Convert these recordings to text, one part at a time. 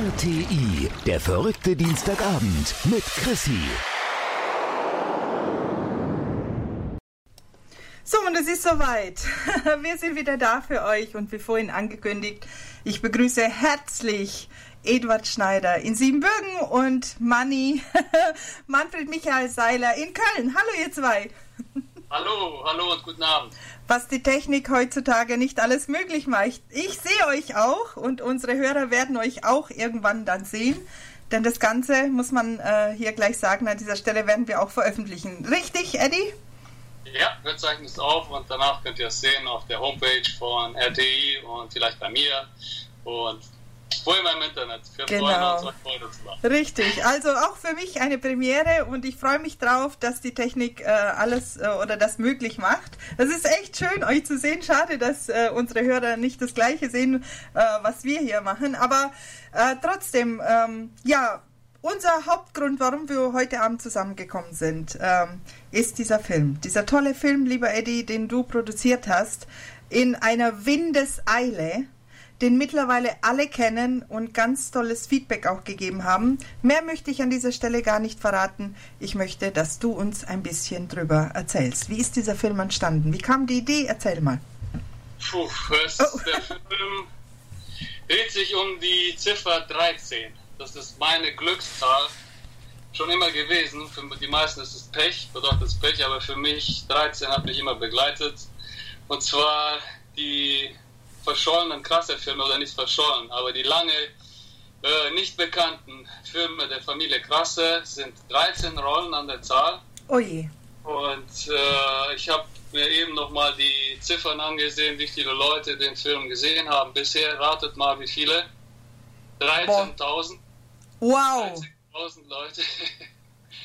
RTI, der verrückte Dienstagabend mit Chrissy. So, und es ist soweit. Wir sind wieder da für euch und wie vorhin angekündigt, ich begrüße herzlich Eduard Schneider in Siebenbürgen und Manni Manfred Michael Seiler in Köln. Hallo ihr zwei. Hallo, hallo und guten Abend. Was die Technik heutzutage nicht alles möglich macht. Ich sehe euch auch und unsere Hörer werden euch auch irgendwann dann sehen. Denn das Ganze muss man äh, hier gleich sagen, an dieser Stelle werden wir auch veröffentlichen. Richtig, Eddie? Ja, wir zeichnen es auf und danach könnt ihr es sehen auf der Homepage von RTI und vielleicht bei mir. Und wo immer im Internet. Wir Genau. Richtig, also auch für mich eine Premiere und ich freue mich drauf, dass die Technik äh, alles äh, oder das möglich macht. Es ist echt schön, euch zu sehen. Schade, dass äh, unsere Hörer nicht das Gleiche sehen, äh, was wir hier machen. Aber äh, trotzdem, ähm, ja, unser Hauptgrund, warum wir heute Abend zusammengekommen sind, ähm, ist dieser Film. Dieser tolle Film, lieber Eddie, den du produziert hast, in einer Windeseile den mittlerweile alle kennen und ganz tolles Feedback auch gegeben haben. Mehr möchte ich an dieser Stelle gar nicht verraten. Ich möchte, dass du uns ein bisschen drüber erzählst. Wie ist dieser Film entstanden? Wie kam die Idee? Erzähl mal. Puh, es, Oh. der Film dreht sich um die Ziffer 13. Das ist meine Glückszahl. Schon immer gewesen. Für die meisten ist es Pech, bedeutet es Pech, aber für mich 13 hat mich immer begleitet. Und zwar die verschollenen Krasser-Filme, oder nicht verschollen, aber die lange äh, nicht bekannten Filme der Familie Krasse sind 13 Rollen an der Zahl. Oh je. Und äh, ich habe mir eben nochmal die Ziffern angesehen, wie viele Leute den Film gesehen haben. Bisher ratet mal, wie viele? 13.000. Wow. 13.000 Leute.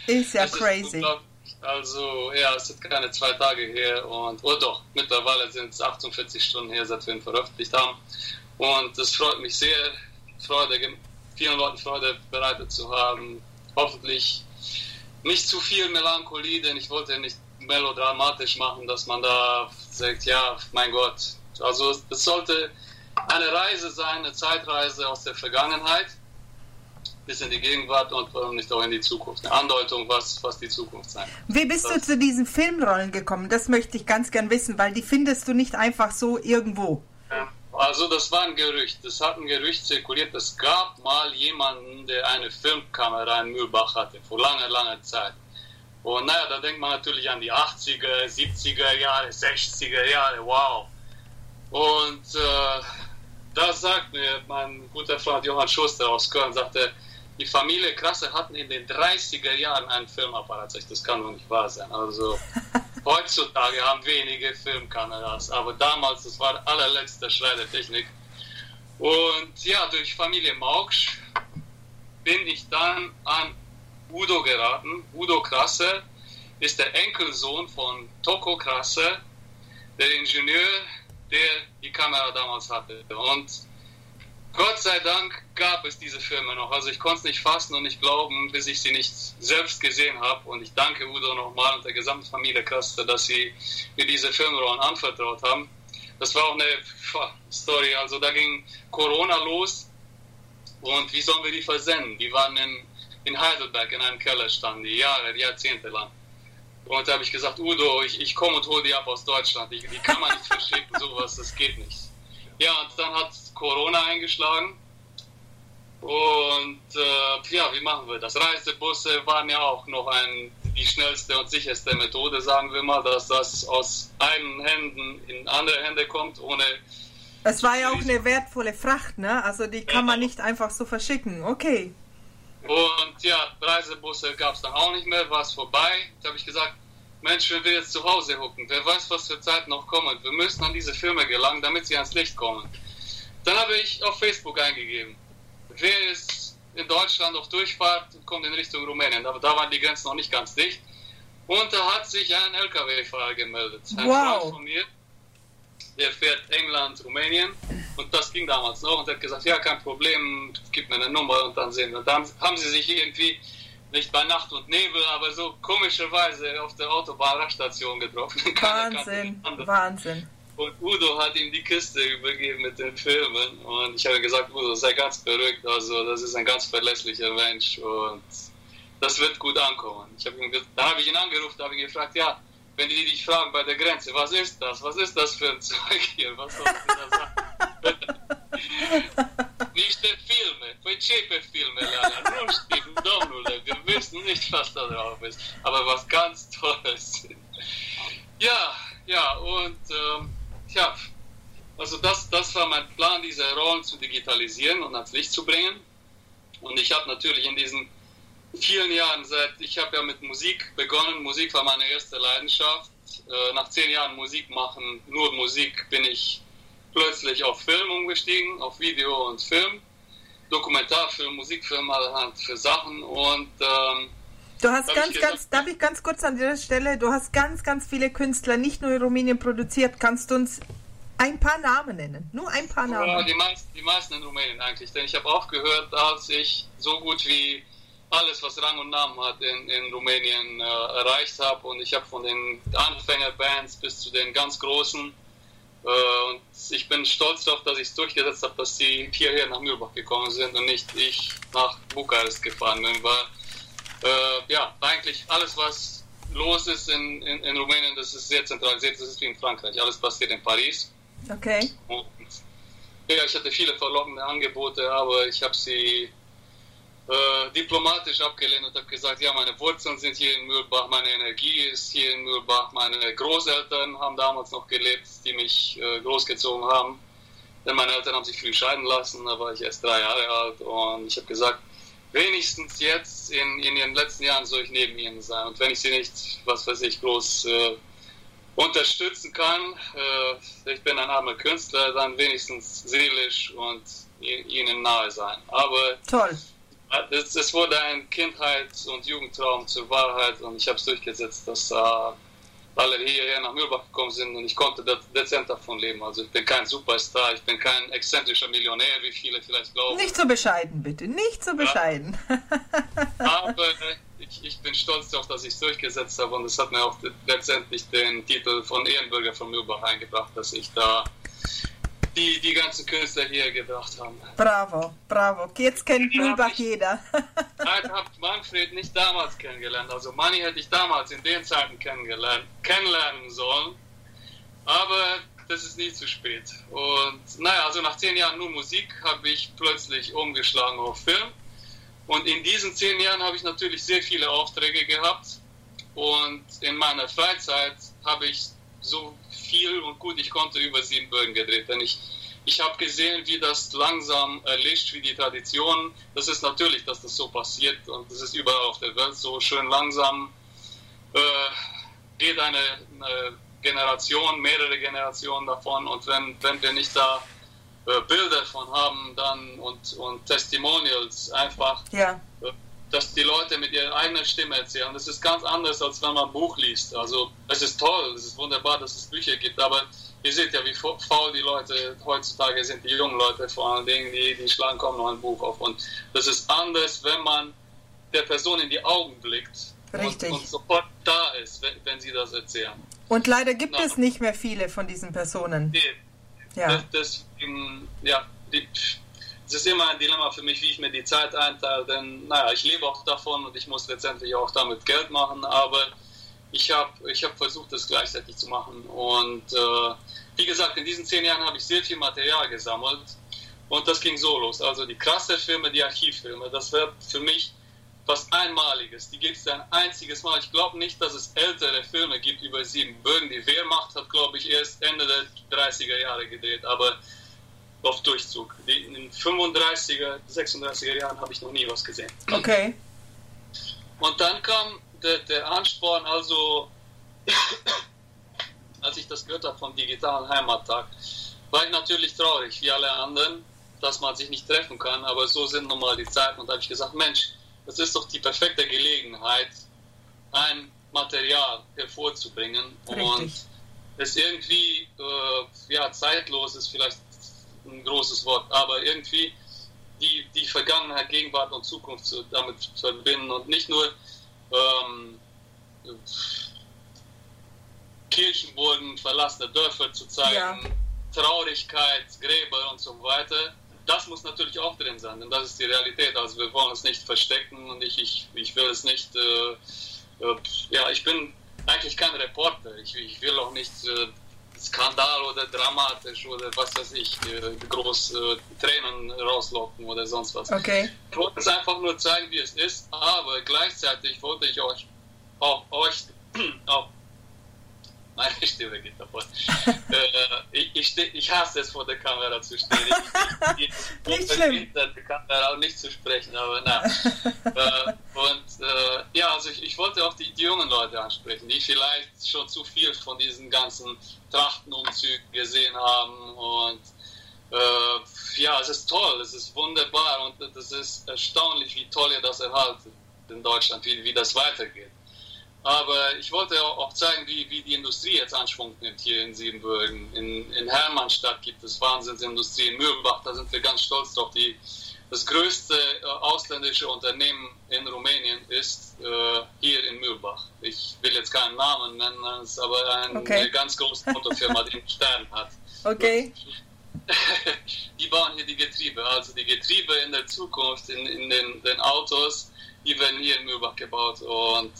Ist ja Das ist crazy. unglaublich. Also, ja, es sind keine zwei Tage her und, oh doch, mittlerweile sind es 48 Stunden her, seit wir ihn veröffentlicht haben. Und es freut mich sehr, Freude, vielen Leuten Freude bereitet zu haben. Hoffentlich nicht zu viel Melancholie, denn ich wollte nicht melodramatisch machen, dass man da sagt, ja, mein Gott. Also, es sollte eine Reise sein, eine Zeitreise aus der Vergangenheit bis in die Gegenwart und warum nicht auch in die Zukunft. Eine Andeutung, was, was die Zukunft sein. Wie bist du zu diesen Filmrollen gekommen? Das möchte ich ganz gern wissen, weil die findest du nicht einfach so irgendwo. Ja, Also das war ein Gerücht. Es hat ein Gerücht zirkuliert. Es gab mal jemanden, der eine Filmkamera in Mühlbach hatte, vor langer, langer Zeit. Und naja, da denkt man natürlich an die 80er, 70er Jahre, 60er Jahre, wow. Und äh, da sagt mir mein guter Freund Johann Schuster aus Köln, sagte, die Familie Krasse hatten in den 30er Jahren einen Filmapparat. Das kann doch nicht wahr sein. Also heutzutage haben wenige Filmkameras, aber damals, das war der allerletzte Schrei der Technik. Und ja, durch Familie Mauksch bin ich dann an Udo geraten. Udo Krasse ist der Enkelsohn von Toko Krasse, der Ingenieur, der die Kamera damals hatte. Und Gott sei Dank gab es diese Filme noch. Also ich konnte es nicht fassen und nicht glauben, bis ich sie nicht selbst gesehen habe. Und ich danke Udo nochmal und der gesamten Familie Krasse, dass sie mir diese Filmrollen anvertraut haben. Das war auch eine Story. Also da ging Corona los und wie sollen wir die versenden? Die waren in, in Heidelberg in einem Keller standen, die Jahre, Jahrzehnte lang. Und da habe ich gesagt, Udo, ich, ich komme und hole die ab aus Deutschland. Die, die kann man nicht verschicken, sowas, das geht nicht. Ja, und dann hat Corona eingeschlagen. Und äh, ja, wie machen wir das? Reisebusse waren ja auch noch ein, die schnellste und sicherste Methode, sagen wir mal, dass das aus einen Händen in andere Hände kommt, ohne Es war ja auch eine wertvolle Fracht, ne? Also die kann man nicht einfach so verschicken. Okay. Und ja, Reisebusse gab es dann auch nicht mehr, war es vorbei. Da habe ich gesagt, Mensch, wenn wir jetzt zu Hause hucken, wer weiß, was für Zeiten noch kommen. Wir müssen an diese Filme gelangen, damit sie ans Licht kommen. Dann habe ich auf Facebook eingegeben, wer ist in Deutschland auf Durchfahrt und kommt in Richtung Rumänien. Aber da waren die Grenzen noch nicht ganz dicht. Und da hat sich ein LKW-Fahrer gemeldet. Ein Wow. Freund von mir, der fährt England, Rumänien. Und das ging damals noch. Und er hat gesagt, ja, kein Problem, gib mir eine Nummer und dann sehen wir. Und dann haben sie sich irgendwie, nicht bei Nacht und Nebel, aber so komischerweise auf der Autobahnraststation getroffen. Wahnsinn. Wahnsinn. Und Udo hat ihm die Kiste übergeben mit den Filmen. Und ich habe gesagt, Udo, sei ganz beruhigt. Also, das ist ein ganz verlässlicher Mensch. Und das wird gut ankommen. Ich hab ihm, dann habe ich ihn angerufen, habe ihn gefragt, ja, wenn die dich fragen bei der Grenze, was ist das? Was ist das für ein Zeug hier? Was soll ich da sagen? nicht der Filme, păi ce pe filmele alea? Nu știm, domnule, wissen nicht, was da drauf ist. Aber was ganz Tolles. Ja, ja, und ähm, ja, also das, das war mein Plan, diese Rollen zu digitalisieren und ans Licht zu bringen. Und ich habe natürlich in diesen vielen Jahren, seit ich habe ja mit Musik begonnen, Musik war meine erste Leidenschaft. Äh, nach zehn Jahren Musik machen, nur Musik, bin ich plötzlich auf Film umgestiegen, auf Video und Film. Dokumentarfilm, Musikfilm, allerhand für Sachen und ähm, Du hast ganz, gesagt, ganz, darf ich ganz kurz an dieser Stelle, du hast ganz, ganz viele Künstler nicht nur in Rumänien produziert. Kannst du uns ein paar Namen nennen? Nur ein paar Namen. Ja, die meisten, die meisten in Rumänien eigentlich, denn ich habe aufgehört, als ich so gut wie alles, was Rang und Namen hat, in, in Rumänien äh, erreicht habe. Und ich habe von den Anfängerbands bis zu den ganz großen. Äh, und ich bin stolz darauf, dass ich es durchgesetzt habe, dass sie hierher nach Mühlbach gekommen sind und nicht ich nach Bukarest gefahren bin. Weil, äh, ja, eigentlich alles, was los ist in, in, in, Rumänien, das ist sehr zentralisiert. Das ist wie in Frankreich. Alles passiert in Paris. Okay. Und, ja, ich hatte viele verlockende Angebote, aber ich habe sie äh, diplomatisch abgelehnt und habe gesagt, ja, meine Wurzeln sind hier in Mühlbach, meine Energie ist hier in Mühlbach, meine Großeltern haben damals noch gelebt, die mich äh, großgezogen haben. Denn meine Eltern haben sich früh scheiden lassen, da war ich erst drei Jahre alt und ich habe gesagt, wenigstens jetzt in, in ihren letzten Jahren soll ich neben ihnen sein. Und wenn ich sie nicht, was weiß ich, groß äh, unterstützen kann, äh, ich bin ein armer Künstler, dann wenigstens seelisch und ihnen nahe sein. Aber Toll es, wurde ein Kindheits- und Jugendtraum zur Wahrheit und ich habe es durchgesetzt, dass äh, alle hierher nach Mühlbach gekommen sind und ich konnte dezent davon leben. Also ich bin kein Superstar, ich bin kein exzentrischer Millionär, wie viele vielleicht glauben. Nicht so bescheiden, bitte, nicht so bescheiden. Ja. Aber ich, ich, bin stolz darauf, dass ich es durchgesetzt habe und es hat mir auch letztendlich den Titel von Ehrenbürger von Mühlbach eingebracht, dass ich da die die ganzen Künstler hier gebracht haben. Bravo, bravo. Jetzt kennt Mühlbach jeder. Nein, habt Manfred nicht damals kennengelernt. Also Manni hätte ich damals in den Zeiten kennengelernt, kennenlernen sollen. Aber das ist nie zu spät. Und naja, also nach zehn Jahren nur Musik habe ich plötzlich umgeschlagen auf Film. Und in diesen zehn Jahren habe ich natürlich sehr viele Aufträge gehabt. Und in meiner Freizeit habe ich so viel und gut ich konnte über Siebenbürgen gedreht. Denn ich, ich habe gesehen, wie das langsam erlischt, wie die Tradition. Das ist natürlich, dass das so passiert und das ist überall auf der Welt so schön langsam. Äh, geht eine, eine, Generation, mehrere Generationen davon und wenn, wenn wir nicht da äh, Bilder davon haben dann und, und Testimonials einfach, ja. äh, dass die Leute mit ihrer eigenen Stimme erzählen. Das ist ganz anders, als wenn man ein Buch liest. Also es ist toll, es ist wunderbar, dass es Bücher gibt, aber ihr seht ja, wie faul die Leute heutzutage sind, die jungen Leute vor allen Dingen, die, die schlagen kaum noch ein Buch auf. Und das ist anders, wenn man der Person in die Augen blickt Richtig. Und, und sofort da ist, wenn, wenn, sie das erzählen. Und leider gibt Na, es nicht mehr viele von diesen Personen. Nee. Ja. Das, das, ja, die, es ist immer ein Dilemma für mich, wie ich mir die Zeit einteile, denn naja, ich lebe auch davon und ich muss letztendlich auch damit Geld machen, aber ich habe ich hab versucht, das gleichzeitig zu machen. Und äh, wie gesagt, in diesen zehn Jahren habe ich sehr viel Material gesammelt und das ging so los. Also die krasse Filme, die Archivfilme, das wird für mich was Einmaliges. Die gibt es ein einziges Mal. Ich glaube nicht, dass es ältere Filme gibt über sieben Bögen. Die Wehrmacht hat, glaube ich, erst Ende der 30er Jahre gedreht, aber auf Durchzug. In den 35er, 36er Jahren habe ich noch nie was gesehen. Okay. Und dann kam der, der Ansporn, also als ich das gehört habe vom digitalen Heimattag, war ich natürlich traurig, wie alle anderen, dass man sich nicht treffen kann, aber so sind nun mal die Zeiten. Und da habe ich gesagt, Mensch, das ist doch die perfekte Gelegenheit, ein Material hervorzubringen Richtig. und es irgendwie äh, ja, zeitlos ist vielleicht ein großes Wort, aber irgendwie die, die Vergangenheit, Gegenwart und Zukunft zu, damit zu verbinden und nicht nur ähm, Kirchenburgen, verlassene Dörfer zu zeigen, ja. Traurigkeit, Gräber und so weiter. Das muss natürlich auch drin sein, denn das ist die Realität. Also wir wollen es nicht verstecken und ich, ich, ich will es nicht, äh, äh, ja, ich bin eigentlich kein Reporter. Ich, ich will auch nicht äh, Skandal oder dramatisch oder was weiß ich, groß äh, Tränen rauslocken oder sonst was. Okay. Ich wollte es einfach nur zeigen, wie es ist, aber gleichzeitig wollte ich euch auch euch auch meine Stimme geht davon. äh, ich, ich, ich, hasse es, vor der Kamera zu stehen. Ich, ich, nicht schlimm. der Kamera auch nicht zu sprechen, aber na. äh, und äh, ja, also ich, wollte auch die, die, jungen Leute ansprechen, die vielleicht schon zu viel von diesen ganzen Trachtenumzügen gesehen haben. Und äh, ja, es ist toll, es ist wunderbar und es ist erstaunlich, wie toll ihr das erhaltet in Deutschland, wie, wie das weitergeht. Aber ich wollte auch zeigen, wie, wie die Industrie jetzt Anschwung nimmt hier in Siebenbürgen. In, in Hermannstadt gibt es Wahnsinnsindustrie. In Mühlbach, da sind wir ganz stolz drauf. Die, das größte äh, ausländische Unternehmen in Rumänien ist äh, hier in Mühlbach. Ich will jetzt keinen Namen nennen, es ist aber ein, okay. eine ganz große Autofirma, die einen Stern hat. Okay. die bauen hier die Getriebe. Also die Getriebe in der Zukunft in, in den, den Autos, die werden hier in Mühlbach gebaut. Und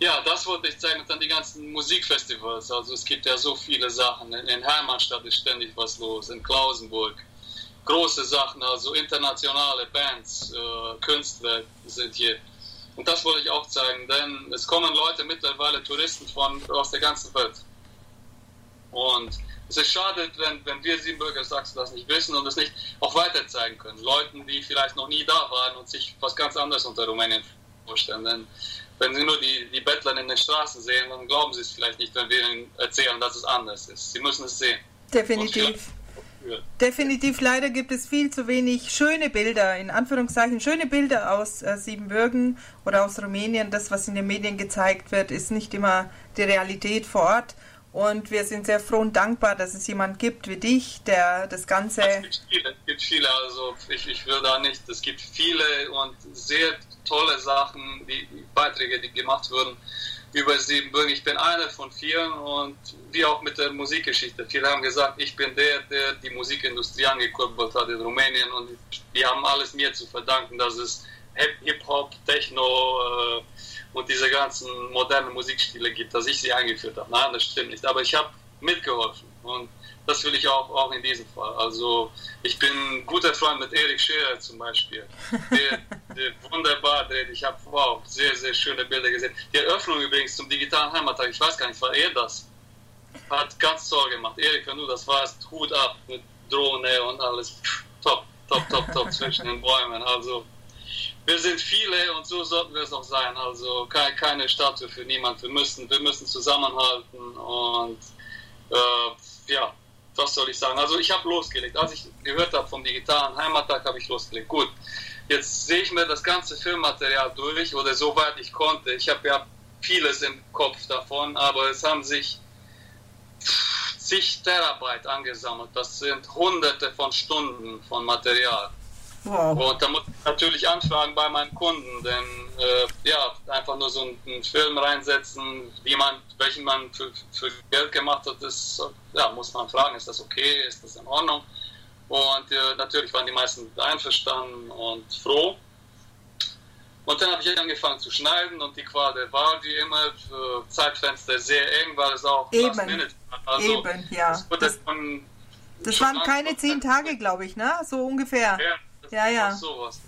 ja, das wollte ich zeigen. Und dann die ganzen Musikfestivals. Also es gibt ja so viele Sachen. In Hermannstadt ist ständig was los, in Klausenburg. Große Sachen, also internationale Bands, äh, Künstler sind hier. Und das wollte ich auch zeigen, denn es kommen Leute mittlerweile, Touristen von, aus der ganzen Welt. Und es ist schade, wenn, wenn wir Siebenbürger Sachsen das nicht wissen und es nicht auch weiter zeigen können. Leuten, die vielleicht noch nie da waren und sich was ganz anderes unter Rumänien vorstellen. Denn wenn Sie nur die, die Bettler in den Straßen sehen, dann glauben Sie es vielleicht nicht, wenn wir Ihnen erzählen, dass es anders ist. Sie müssen es sehen. Definitiv. Definitiv, leider gibt es viel zu wenig schöne Bilder, in Anführungszeichen schöne Bilder aus äh, Siebenbürgen oder aus Rumänien. Das, was in den Medien gezeigt wird, ist nicht immer die Realität vor Ort. Und wir sind sehr froh und dankbar, dass es jemand gibt wie dich, der das Ganze. Es gibt viele, es gibt viele also ich, ich will da nicht, es gibt viele und sehr tolle Sachen, die, Beiträge, die gemacht wurden über Siebenbürgen. Ich bin einer von vielen und wie auch mit der Musikgeschichte. Viele haben gesagt, ich bin der, der die Musikindustrie angekurbelt hat in Rumänien und die haben alles mir zu verdanken, dass es Hip-Hop, Techno äh, und diese ganzen modernen Musikstile gibt, dass ich sie eingeführt habe. Nein, das stimmt nicht. Aber ich habe mitgeholfen und das will ich auch, auch in diesem Fall. Also ich bin ein guter Freund mit Erik Scherer zum Beispiel, der, der wunderbar dreht. Ich habe wow, sehr, sehr schöne Bilder gesehen. Die Eröffnung übrigens zum digitalen Heimattag, ich weiß gar nicht, war er das? Hat ganz toll gemacht. Erik, wenn du das warst, Hut ab mit Drohne und alles. Top, top, top, top zwischen den Bäumen. Also wir sind viele und so sollten wir es auch sein. Also keine Statue für niemand. Wir müssen, wir müssen zusammenhalten und äh, ja, was soll ich sagen? Also ich habe losgelegt. Als ich gehört habe vom digitalen Heimattag, habe ich losgelegt. Gut, jetzt sehe ich mir das ganze Filmmaterial durch oder soweit ich konnte. Ich habe ja vieles im Kopf davon, aber es haben sich zig Terabyte angesammelt. Das sind hunderte von Stunden von Material. Wow. Und da muss ich natürlich anfragen bei meinen Kunden, denn äh, ja, einfach nur so einen, Film reinsetzen, wie man, welchen man für, für Geld gemacht hat, das ja, muss man fragen, ist das okay, ist das in Ordnung? Und äh, natürlich waren die meisten einverstanden und froh. Und dann habe ich angefangen zu schneiden und die Quadre war wie immer äh, Zeitfenster sehr eng, weil es auch Eben, Minute also, Eben ja. Das, das, das waren keine zehn Tage, glaube ich, ne? So ungefähr. Ja, ja, ja. Sowas.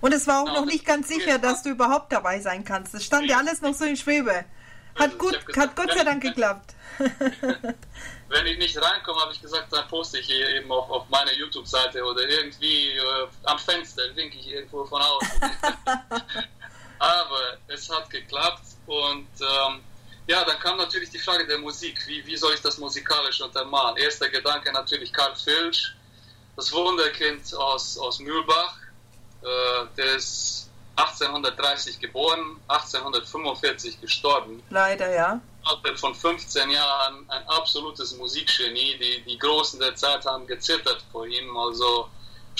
Und es war auch genau, noch nicht ganz sicher, dass du überhaupt dabei sein kannst. Es stand ja alles noch so in Schwebe. Hat, gut, gesagt, hat Gott sei Dank geklappt. wenn ich nicht reinkomme, habe ich gesagt, dann poste ich hier eben auf, auf meine YouTube-Seite oder irgendwie äh, am Fenster, winke ich irgendwo von außen. Aber es hat geklappt und ähm, ja, dann kam natürlich die Frage der Musik. Wie, wie soll ich das musikalisch untermalen? Erster Gedanke natürlich Karl Filsch, das Wunderkind aus, aus Mühlbach. Äh, der ist 1830 geboren, 1845 gestorben. Leider, ja. Von 15 Jahren ein absolutes Musikgenie. Die, die Großen der Zeit haben gezittert vor ihm. Also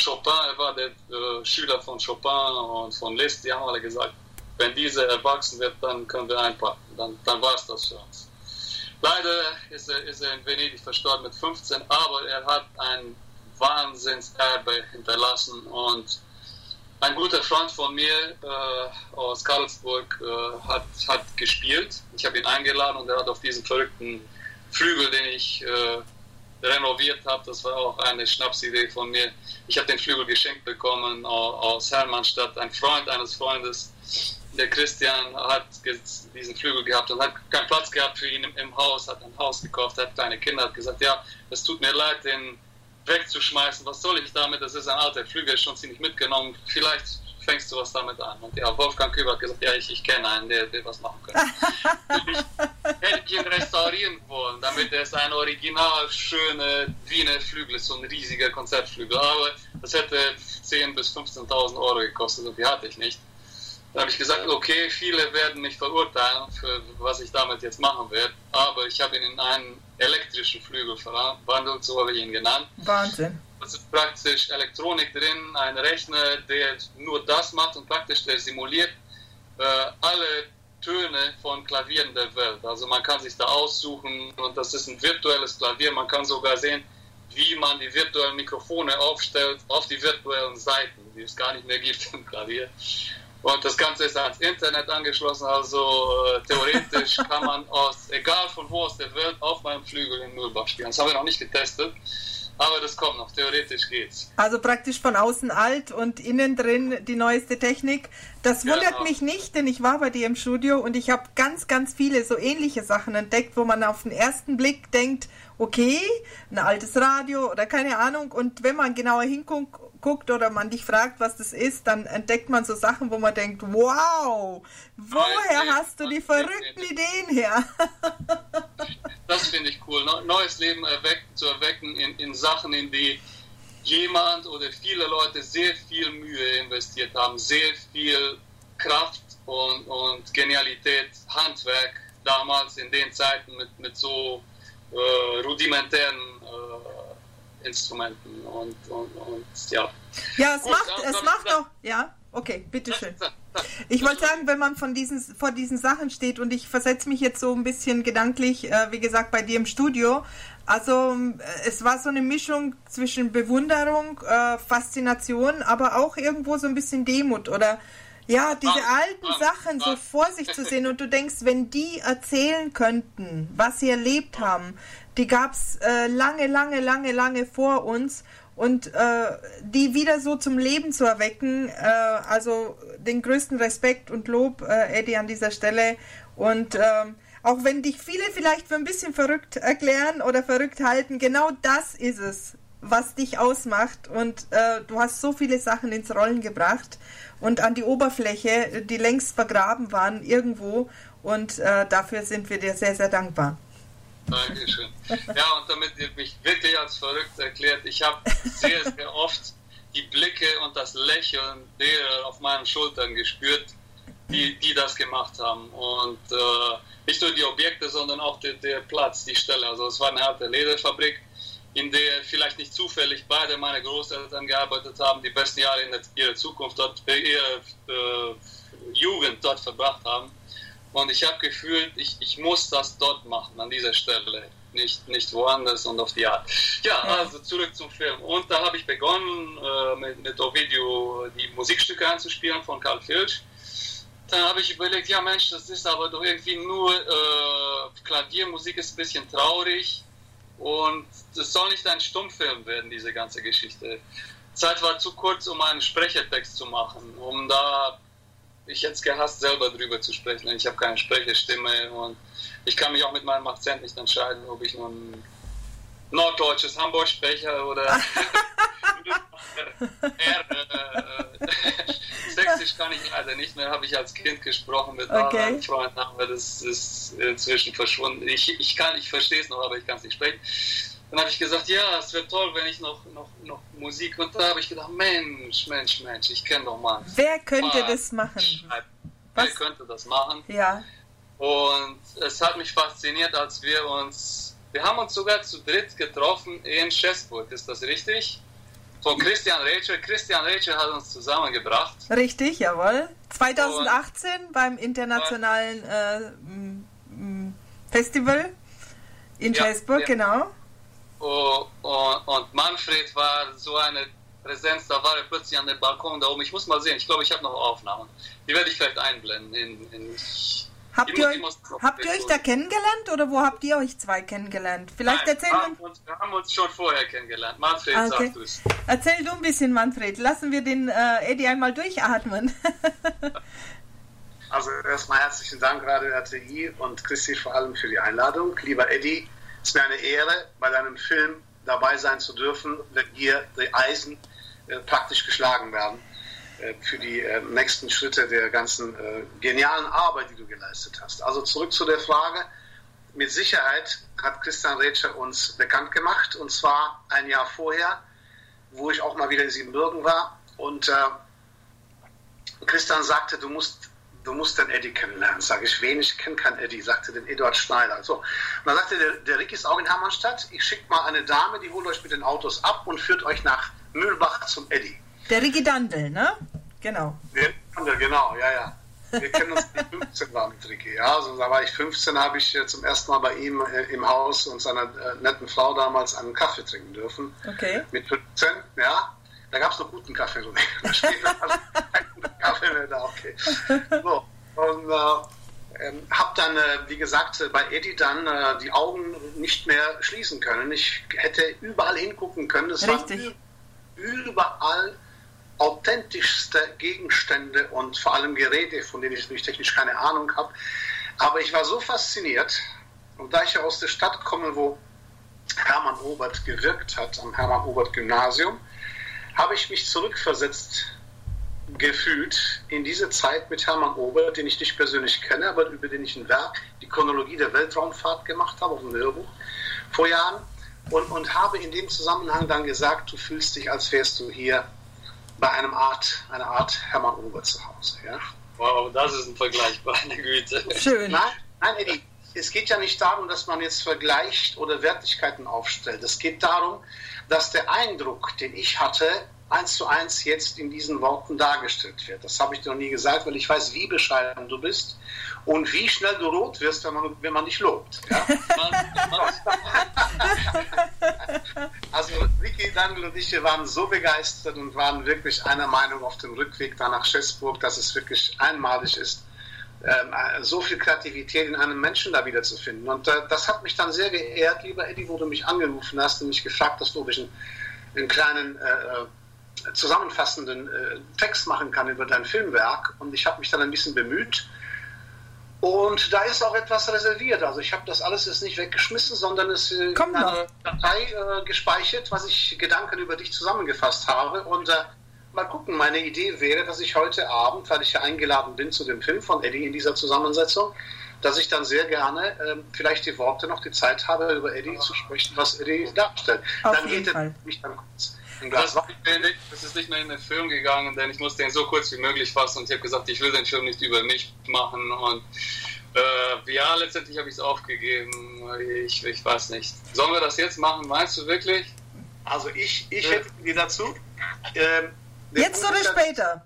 Chopin, er war der äh, Schüler von Chopin und von Liszt. Die haben alle gesagt, wenn dieser erwachsen wird, dann können wir einpacken. Dann, dann war es das für uns. Leider ist er, ist er in Venedig verstorben mit 15, aber er hat ein Wahnsinnserbe hinterlassen und ein guter Freund von mir äh, aus Karlsburg äh, hat, hat gespielt. Ich habe ihn eingeladen und er hat auf diesen verrückten Flügel, den ich äh, renoviert habe, das war auch eine Schnapsidee von mir. Ich habe den Flügel geschenkt bekommen aus Hermannstadt. Ein Freund eines Freundes, der Christian, hat diesen Flügel gehabt und hat keinen Platz gehabt für ihn im Haus, hat ein Haus gekauft, hat kleine Kinder, hat gesagt, ja, es tut mir leid, den wegzuschmeißen. Was soll ich damit? Das ist ein alter Flügel, schon ziemlich mitgenommen. Vielleicht fängst du was damit an. Und ja, Wolfgang Küber hat gesagt, ja, ich, ich kenne einen, der, der was machen könnte. ich hätte ihn restaurieren wollen, damit es ein original schöner Wiener Flügel ist, so ein riesiger Konzertflügel. Aber das hätte 10.000 bis 15.000 Euro gekostet und die hatte ich nicht. Da habe ich gesagt, okay, viele werden mich verurteilen, für was ich damit jetzt machen werde, aber ich habe ihn in einen elektrischen Flügel verwandelt, so habe ich ihn genannt. Wahnsinn. Es ist praktisch Elektronik drin, ein Rechner, der nur das macht und praktisch der simuliert äh, alle Töne von Klavieren der Welt. Also man kann sich da aussuchen und das ist ein virtuelles Klavier. Man kann sogar sehen, wie man die virtuellen Mikrofone aufstellt auf die virtuellen Seiten, die es gar nicht mehr gibt im Klavier. Und das Ganze ist ans Internet angeschlossen, also äh, theoretisch kann man aus, egal von wo aus der Welt, auf meinem Flügel in Mühlbach spielen. Das haben wir noch nicht getestet, aber das kommt noch, theoretisch geht's. Also praktisch von außen alt und innen drin die neueste Technik. Das wundert genau. mich nicht, denn ich war bei dir im Studio und ich habe ganz, ganz viele so ähnliche Sachen entdeckt, wo man auf den ersten Blick denkt, okay, ein altes Radio oder keine Ahnung. Und wenn man genauer hinguckt, guckt oder man dich fragt, was das ist, dann entdeckt man so Sachen, wo man denkt, wow, woher hast du die verrückten Ideen her? das finde ich cool. Neues Leben erwecken, zu erwecken in, in Sachen, in die jemand oder viele Leute sehr viel Mühe investiert haben, sehr viel Kraft und, und Genialität, Handwerk damals in den Zeiten mit, mit so äh, rudimentären äh, Instrumenten und, und, und, ja. Ja, es Gut, macht, es macht auch, ja, okay, bitteschön. Ich wollte sagen, wenn man von diesen, vor diesen Sachen steht und ich versetze mich jetzt so ein bisschen gedanklich, äh, wie gesagt, bei dir im Studio, also es war so eine Mischung zwischen Bewunderung, äh, Faszination, aber auch irgendwo so ein bisschen Demut oder ja, diese ah, alten ah, Sachen ah. so vor sich zu sehen und du denkst, wenn die erzählen könnten, was sie erlebt haben, die gab es äh, lange, lange, lange, lange vor uns und äh, die wieder so zum Leben zu erwecken, äh, also den größten Respekt und Lob, äh, Eddie, an dieser Stelle und ähm, auch wenn dich viele vielleicht für ein bisschen verrückt erklären oder verrückt halten, genau das ist es, was dich ausmacht und äh, du hast so viele Sachen ins Rollen gebracht und an die Oberfläche, die längst vergraben waren irgendwo. Und äh, dafür sind wir dir sehr, sehr dankbar. Dankeschön. Ja, und damit ihr mich wirklich als verrückt erklärt, ich habe sehr, sehr oft die Blicke und das Lächeln derer auf meinen Schultern gespürt, die, die das gemacht haben. Und äh, nicht nur die Objekte, sondern auch der, der Platz, die Stelle. Also es war eine alte Lederfabrik in der vielleicht nicht zufällig beide meine Großeltern gearbeitet haben, die besten Jahre in ihrer Zukunft dort, ihre äh, Jugend dort verbracht haben. Und ich habe gefühlt, ich, ich muss das dort machen, an dieser Stelle, nicht, nicht woanders und auf die Art. Ja, also zurück zum Film. Und da habe ich begonnen, äh, mit, mit Ovidio die Musikstücke anzuspielen von Karl Filch. Dann habe ich überlegt, ja Mensch, das ist aber doch irgendwie nur äh, Klaviermusik, ist ein bisschen traurig und es soll nicht ein Stummfilm werden, diese ganze Geschichte. Zeit war zu kurz, um einen Sprechertext zu machen, um da, ich hätte es gehasst, selber drüber zu sprechen. Ich habe keine Sprecherstimme und ich kann mich auch mit meinem Akzent nicht entscheiden, ob ich nun norddeutsches Hamburg spreche oder R, äh, Sächsisch kann ich leider nicht mehr, habe ich als Kind gesprochen mit okay. anderen Freunden, aber das ist inzwischen verschwunden. Ich, ich kann, ich verstehe es noch, aber ich kann es nicht sprechen. Dann habe ich gesagt, ja, es wäre toll, wenn ich noch, noch, noch Musik und da habe ich gedacht, Mensch, Mensch, Mensch, ich kenne doch mal. Wer könnte das machen? Wer könnte das machen? Ja. Und es hat mich fasziniert, als wir uns, wir haben uns sogar zu dritt getroffen in Schäßburg, ist das richtig? von Christian Rätscher. Christian Rätscher hat uns zusammengebracht. Richtig, jawohl. 2018 und beim internationalen äh, Festival In ja, Chesburg, ja. genau. Oh, und, und Manfred war so eine Präsenz, da war er plötzlich an dem Balkon da oben. Ich muss mal sehen, ich glaube, ich habe noch Aufnahmen. Die werde ich vielleicht einblenden. In, in, habt ihr, euch, habt ihr euch da kennengelernt oder wo habt ihr euch zwei kennengelernt? Vielleicht Nein, erzählen wir. Haben uns, wir haben uns schon vorher kennengelernt. Manfred, ah, okay. sag es. Erzähl du ein bisschen, Manfred. Lassen wir den äh, Eddie einmal durchatmen. also erstmal herzlichen Dank, Radio RTI und Christi vor allem für die Einladung. Lieber Eddie, es ist mir eine Ehre, bei deinem Film dabei sein zu dürfen, wenn hier die Eisen äh, praktisch geschlagen werden äh, für die äh, nächsten Schritte der ganzen äh, genialen Arbeit, die du geleistet hast. Also zurück zu der Frage. Mit Sicherheit hat Christian Rätscher uns bekannt gemacht, und zwar ein Jahr vorher, wo ich auch mal wieder in Siebenbürgen war. Und äh, Christian sagte, du musst du musst den Eddie kennenlernen. Sage ich, wen? Ich kenne keinen Eddie, sagte den Eduard Schneider. So. Und dann sagte der, der Rick ist auch in Hermannstadt. Ich schicke mal eine Dame, die holt euch mit den Autos ab und führt euch nach Mühlbach zum Eddie. Der Ricky Dandel, ne? Genau. Der Dandel, genau, ja, ja. Wir kennen uns mit 15 war mit Ricky. Ja, also da war ich 15, habe ich äh, zum ersten Mal bei ihm äh, im Haus und seiner äh, netten Frau damals einen Kaffee trinken dürfen. Okay. Mit 15, ja. Da gab es noch guten Kaffee. Da steht kein Kaffee mehr da, okay. So, und äh, ähm, habe dann, äh, wie gesagt, bei Eddie dann äh, die Augen nicht mehr schließen können. Ich hätte überall hingucken können. Das Richtig. waren überall authentischste Gegenstände und vor allem Geräte, von denen ich natürlich technisch keine Ahnung habe. Aber ich war so fasziniert, und da ich ja aus der Stadt komme, wo Hermann Obert gewirkt hat, am Hermann Obert Gymnasium, habe ich mich zurückversetzt gefühlt in diese Zeit mit Hermann Obert, den ich nicht persönlich kenne, aber über den ich ein Werk, die Chronologie der Weltraumfahrt gemacht habe, auf dem Hörbuch vor Jahren und, und habe in dem Zusammenhang dann gesagt, du fühlst dich, als wärst du hier bei einem Art, einer Art Hermann Ober zu Hause. Ja? Wow, das ist ein Vergleich, meine Güte. Schön. Nein, nein, Eddie, es geht ja nicht darum, dass man jetzt vergleicht oder Wertigkeiten aufstellt. Es geht darum, dass der Eindruck, den ich hatte, eins zu eins jetzt in diesen Worten dargestellt wird. Das habe ich dir noch nie gesagt, weil ich weiß, wie bescheiden du bist und wie schnell du rot wirst, wenn man, wenn man dich lobt. Ja? also Vicky, Daniel und ich, wir waren so begeistert und waren wirklich einer Meinung auf dem Rückweg da nach Schäßburg, dass es wirklich einmalig ist, so viel Kreativität in einem Menschen da wieder zu finden. Und äh, das hat mich dann sehr geehrt, lieber Eddie, wo du mich angerufen hast und mich gefragt hast, ob ich einen, einen kleinen äh, äh zusammenfassenden äh, Text machen kann über dein Filmwerk. Und ich habe mich dann ein bisschen bemüht. Und da ist auch etwas reserviert. Also ich habe das alles jetzt nicht weggeschmissen, sondern es äh, in einer Datei äh, gespeichert, was ich Gedanken über dich zusammengefasst habe. Und äh, mal gucken, meine Idee wäre, dass ich heute Abend, weil ich ja eingeladen bin zu dem Film von Eddie in dieser Zusammensetzung, dass ich dann sehr gerne äh, vielleicht die Worte noch die Zeit habe, über Eddie zu sprechen, was Eddie darstellt. Auf dann geht es mich dann kurz. Das, das ist nicht mehr in den Film gegangen, denn ich musste ihn so kurz wie möglich fassen und ich habe gesagt, ich will den Film nicht über mich machen und äh, ja, letztendlich habe ich es aufgegeben. Ich, ich weiß nicht. Sollen wir das jetzt machen? Meinst du wirklich? Also ich, ich hätte die dazu. Ähm, jetzt oder später?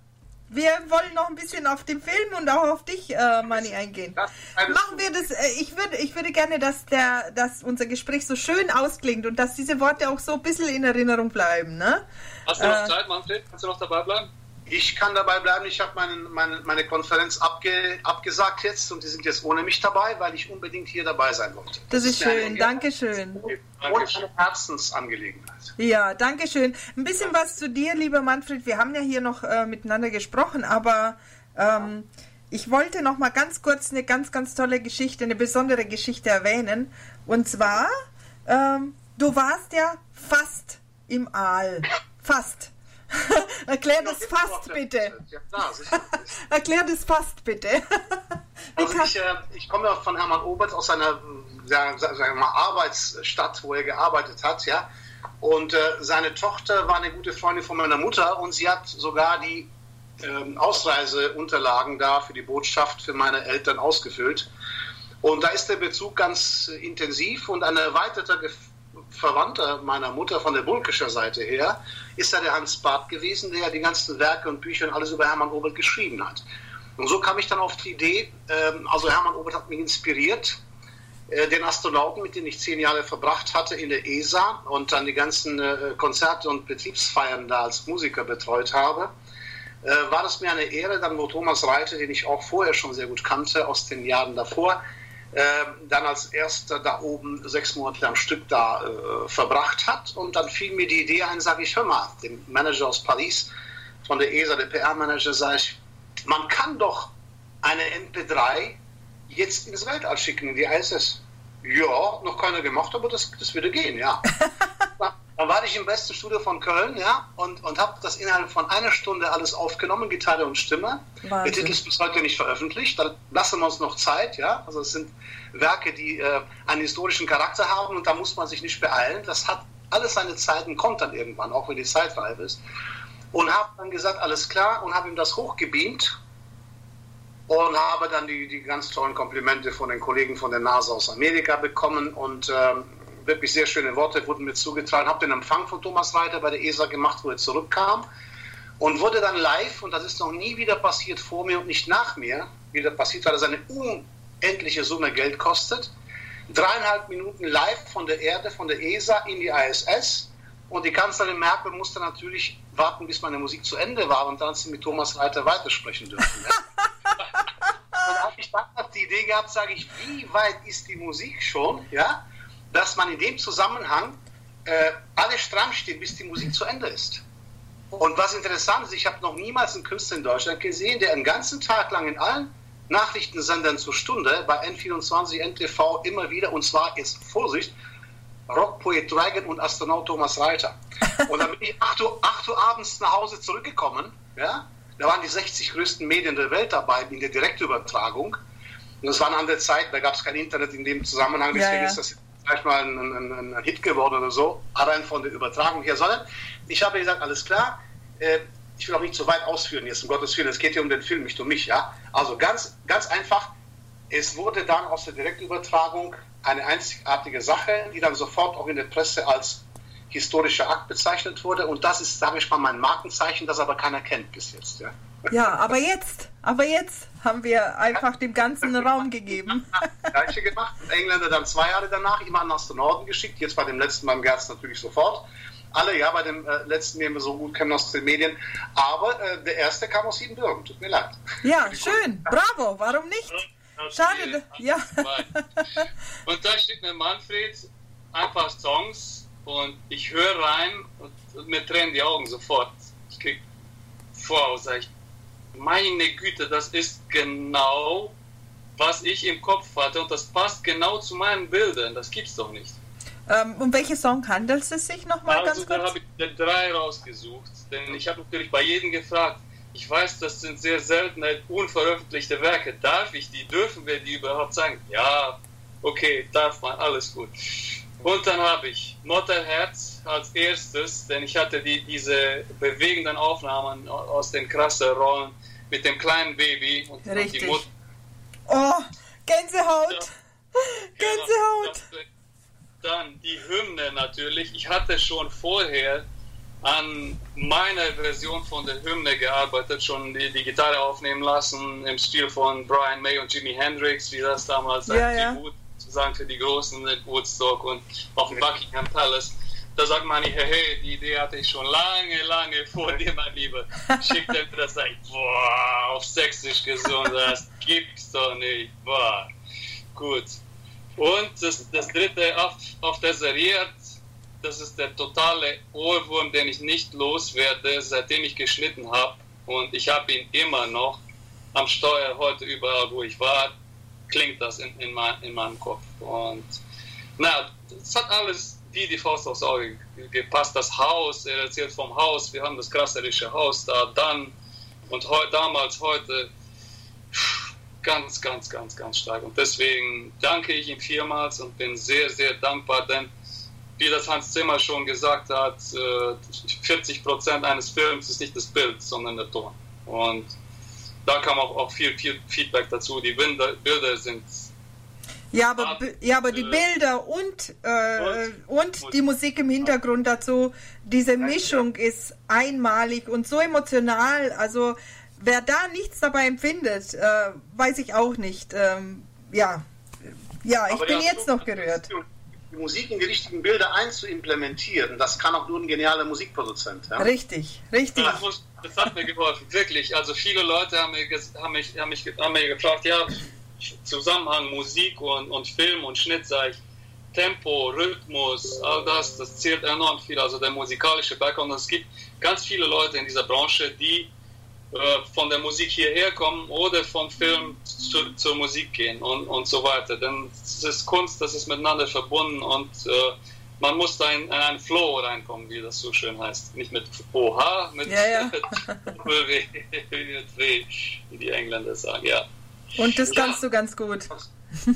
Wir wollen noch ein bisschen auf den Film und auch auf dich, äh, Mani, eingehen. Machen wir das. Äh, ich, würde, ich würde gerne, dass, der, dass unser Gespräch so schön ausklingt und dass diese Worte auch so ein bisschen in Erinnerung bleiben. Ne? Hast du noch äh, Zeit, Manfred? Kannst du noch dabei bleiben? Ich kann dabei bleiben. Ich habe meine, meine, meine Konferenz abge, abgesagt jetzt und die sind jetzt ohne mich dabei, weil ich unbedingt hier dabei sein wollte. Das, das ist schön. Dankeschön. Und eine Herzensangelegenheit. Ja, danke schön. Ein bisschen was zu dir, lieber Manfred. Wir haben ja hier noch äh, miteinander gesprochen, aber ähm, ich wollte noch mal ganz kurz eine ganz, ganz tolle Geschichte, eine besondere Geschichte erwähnen. Und zwar, ähm, du warst ja fast im Aal. Fast. Erklär das fast bitte. Erklär das fast bitte. also ich, äh, ich komme ja von Hermann Obert aus seiner ja, sagen mal, Arbeitsstadt, wo er gearbeitet hat, ja. Und äh, seine Tochter war eine gute Freundin von meiner Mutter und sie hat sogar die äh, Ausreiseunterlagen da für die Botschaft für meine Eltern ausgefüllt. Und da ist der Bezug ganz intensiv und ein erweiterter Verwandter meiner Mutter von der Bulkischer Seite her ist ja der Hans Barth gewesen, der ja die ganzen Werke und Bücher und alles über Hermann Obert geschrieben hat. Und so kam ich dann auf die Idee, ähm, also Hermann Obert hat mich inspiriert, äh, den Astronauten, mit denen ich zehn Jahre verbracht hatte in der ESA und dann die ganzen äh, Konzerte und Betriebsfeiern da als Musiker betreut habe, äh, war es mir eine Ehre, dann wo Thomas Reiter, den ich auch vorher schon sehr gut kannte aus den Jahren davor, dann als erster da oben sechs Monate am Stück da äh, verbracht hat. Und dann fiel mir die Idee ein, sage ich, hör mal, dem Manager aus Paris, von der ESA, der PR-Manager, sage ich, man kann doch eine MP3 jetzt ins Weltall schicken, in die ISS. Ja, noch keiner gemacht, aber das, das würde gehen, ja. Dann war ich im besten Studio von Köln, ja, und, und habe das innerhalb von einer Stunde alles aufgenommen, Gitarre und Stimme. Wahnsinn. Der Titel ist bis heute nicht veröffentlicht. Da lassen wir uns noch Zeit, ja. Also es sind Werke, die äh, einen historischen Charakter haben und da muss man sich nicht beeilen. Das hat alles seine Zeit und kommt dann irgendwann, auch wenn die Zeit reif ist. Und habe dann gesagt, alles klar, und habe ihm das hochgebeamt und habe dann die, die ganz tollen Komplimente von den Kollegen von der NASA aus Amerika bekommen und ähm, wirklich sehr schöne Worte wurden mir zugetragen. Habe den Empfang von Thomas Reiter bei der ESA gemacht, wo er zurückkam und wurde dann live, und das ist noch nie wieder passiert vor mir und nicht nach mir, wieder passiert, weil es eine unendliche Summe Geld kostet. Dreieinhalb Minuten live von der Erde, von der ESA in die ISS. Und die Kanzlerin Merkel musste natürlich warten, bis meine Musik zu Ende war und dann sie mit Thomas Reiter weitersprechen dürfen. Ja. und habe ich dann die Idee gehabt, sage ich, wie weit ist die Musik schon, ja, dass man in dem Zusammenhang äh, alle stramm steht, bis die Musik zu Ende ist. Und was interessant ist, ich habe noch niemals einen Künstler in Deutschland gesehen, der einen ganzen Tag lang in allen Nachrichtensendern zur Stunde bei N24, NTV immer wieder, und zwar jetzt Vorsicht, Rockpoet Dragon und Astronaut Thomas Reiter. Und dann bin ich 8 Uhr, 8 Uhr abends nach Hause zurückgekommen, ja, da waren die 60 größten Medien der Welt dabei in der Direktübertragung. Und das war eine andere Zeit, da gab es kein Internet in dem Zusammenhang, deswegen ja, ja. ist das vielleicht mal ein, ein, ein, Hit geworden oder so, rein von der Übertragung her, sondern ich habe gesagt, alles klar, äh, ich will auch nicht zu weit ausführen jetzt, um Gottes Willen, es geht hier um den Film, nicht um mich, ja. Also ganz, ganz einfach, es wurde dann aus der Direktübertragung eine einzigartige Sache, die dann sofort auch in der Presse als historischer Akt bezeichnet wurde. Und das ist, sage ich mal, mein Markenzeichen, das aber keiner kennt bis jetzt. Ja, ja aber jetzt, aber jetzt haben wir einfach dem ganzen Raum gegeben. Gleiche gemacht. Engländer dann zwei Jahre danach immer nach den Norden geschickt. Jetzt bei dem letzten beim Gerz natürlich sofort. Alle, ja, bei dem äh, letzten, den wir so gut kennen aus den Medien. Aber äh, der erste kam aus Siebenbürgen. Tut mir leid. Ja, schön. Bravo. Warum nicht? Schade. Ja. Und da steht mir Manfred ein paar Songs und ich höre rein und, und mir tränen die Augen sofort. Ich krieg vor, sag ich, meine Güte, das ist genau, was ich im Kopf hatte und das passt genau zu meinen Bildern. Das gibt's doch nicht. Ähm, um welche Song handelt es sich nochmal also, ganz kurz? Da habe ich drei rausgesucht, denn ich habe natürlich bei jedem gefragt. Ich weiß, das sind sehr seltene, unveröffentlichte Werke. Darf ich die, dürfen wir die überhaupt sagen? Ja, okay, darf man, alles gut. Und dann habe ich Motterherz als erstes, denn ich hatte die, diese bewegenden Aufnahmen aus den krassen Rollen mit dem kleinen Baby und, Richtig. die Mutter. Oh, Gänsehaut! Ja. Gänsehaut! Dann die Hymne natürlich. Ich hatte schon vorher an meiner Version von der Hymne gearbeitet, schon die, die Gitarre aufnehmen lassen im Stil von Brian May und Jimi Hendrix, wie das damals ja, ja. Tribut sozusagen für die Großen in Woodstock und auf dem Buckingham Palace. Da sagt man nicht, hey, die Idee hatte ich schon lange, lange vor dir, mein Lieber. Schickt er mir das, sagt, boah, auf Sächsisch gesungen, das gibt's doch nicht, boah. Gut. Und das, das dritte, auf, auf deseriert, das ist der totale Ohrwurm, den ich nicht loswerde, seitdem ich geschnitten habe. Und ich habe ihn immer noch am Steuer heute überall, wo ich war klingt das in, in, mein, in meinem Kopf. Und na, es hat alles wie die Faust aufs Auge gepasst. Das Haus, er erzählt vom Haus, wir haben das krasserische Haus da, dann und heu, damals, heute ganz, ganz, ganz, ganz stark. Und deswegen danke ich ihm vielmals und bin sehr, sehr dankbar, denn wie das Hans Zimmer schon gesagt hat, 40 äh, Prozent eines Films ist nicht das Bild, sondern der Ton. Und da kam auch, auch viel, viel Feedback dazu. Die Bilder, Bilder sind. Ja, aber, ja, aber die Bilder und, äh, und, und die Musik im Hintergrund dazu, diese Mischung ist einmalig und so emotional. Also, wer da nichts dabei empfindet, äh, weiß ich auch nicht. Ähm, ja, Ja, ich Aber bin jetzt noch gerührt. Die Musik in die richtigen Bilder einzuimplementieren, das kann auch nur ein genialer Musikproduzent. Ja? Richtig, richtig. Ja, das, hat mir geholfen, wirklich. Also viele Leute haben, mir, haben, mich, haben, mich, haben mich gefragt, ja, Zusammenhang Musik und, und Film und Schnitt, sage ich, Tempo, Rhythmus, all das, das zählt enorm viel. Also der musikalische Background. Es gibt ganz viele Leute in dieser Branche, die äh, von der Musik hierher kommen oder vom Film zu, zur Musik gehen und, und so weiter. Denn es ist Kunst, das ist miteinander verbunden und äh, man muss da in, in einen Flow reinkommen, wie das so schön heißt. Nicht mit OH, mit, ja, ja. wie die Engländer sagen, ja. Und das kannst ja. du ganz gut.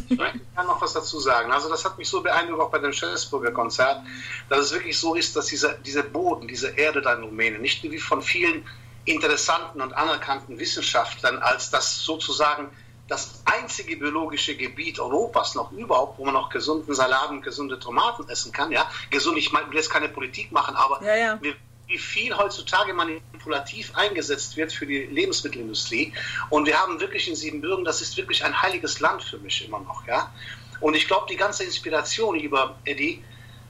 Ich kann noch was dazu sagen. Also das hat mich so beeindruckt auch bei dem Schellsburger Konzert, dass es wirklich so ist, dass dieser, dieser Boden, diese Erde da in Rumänien, nicht wie von vielen interessanten und anerkannten Wissenschaftlern als das sozusagen das einzige biologische Gebiet Europas noch überhaupt, wo man noch gesunden Salaten, gesunde Tomaten essen kann. Ja, gesund. Ich will jetzt keine Politik machen, aber ja, ja. Wir, wie viel heutzutage manipulativ eingesetzt wird für die Lebensmittelindustrie. Und wir haben wirklich in Siebenbürgen, das ist wirklich ein heiliges Land für mich immer noch. Ja, und ich glaube, die ganze Inspiration, lieber Eddie,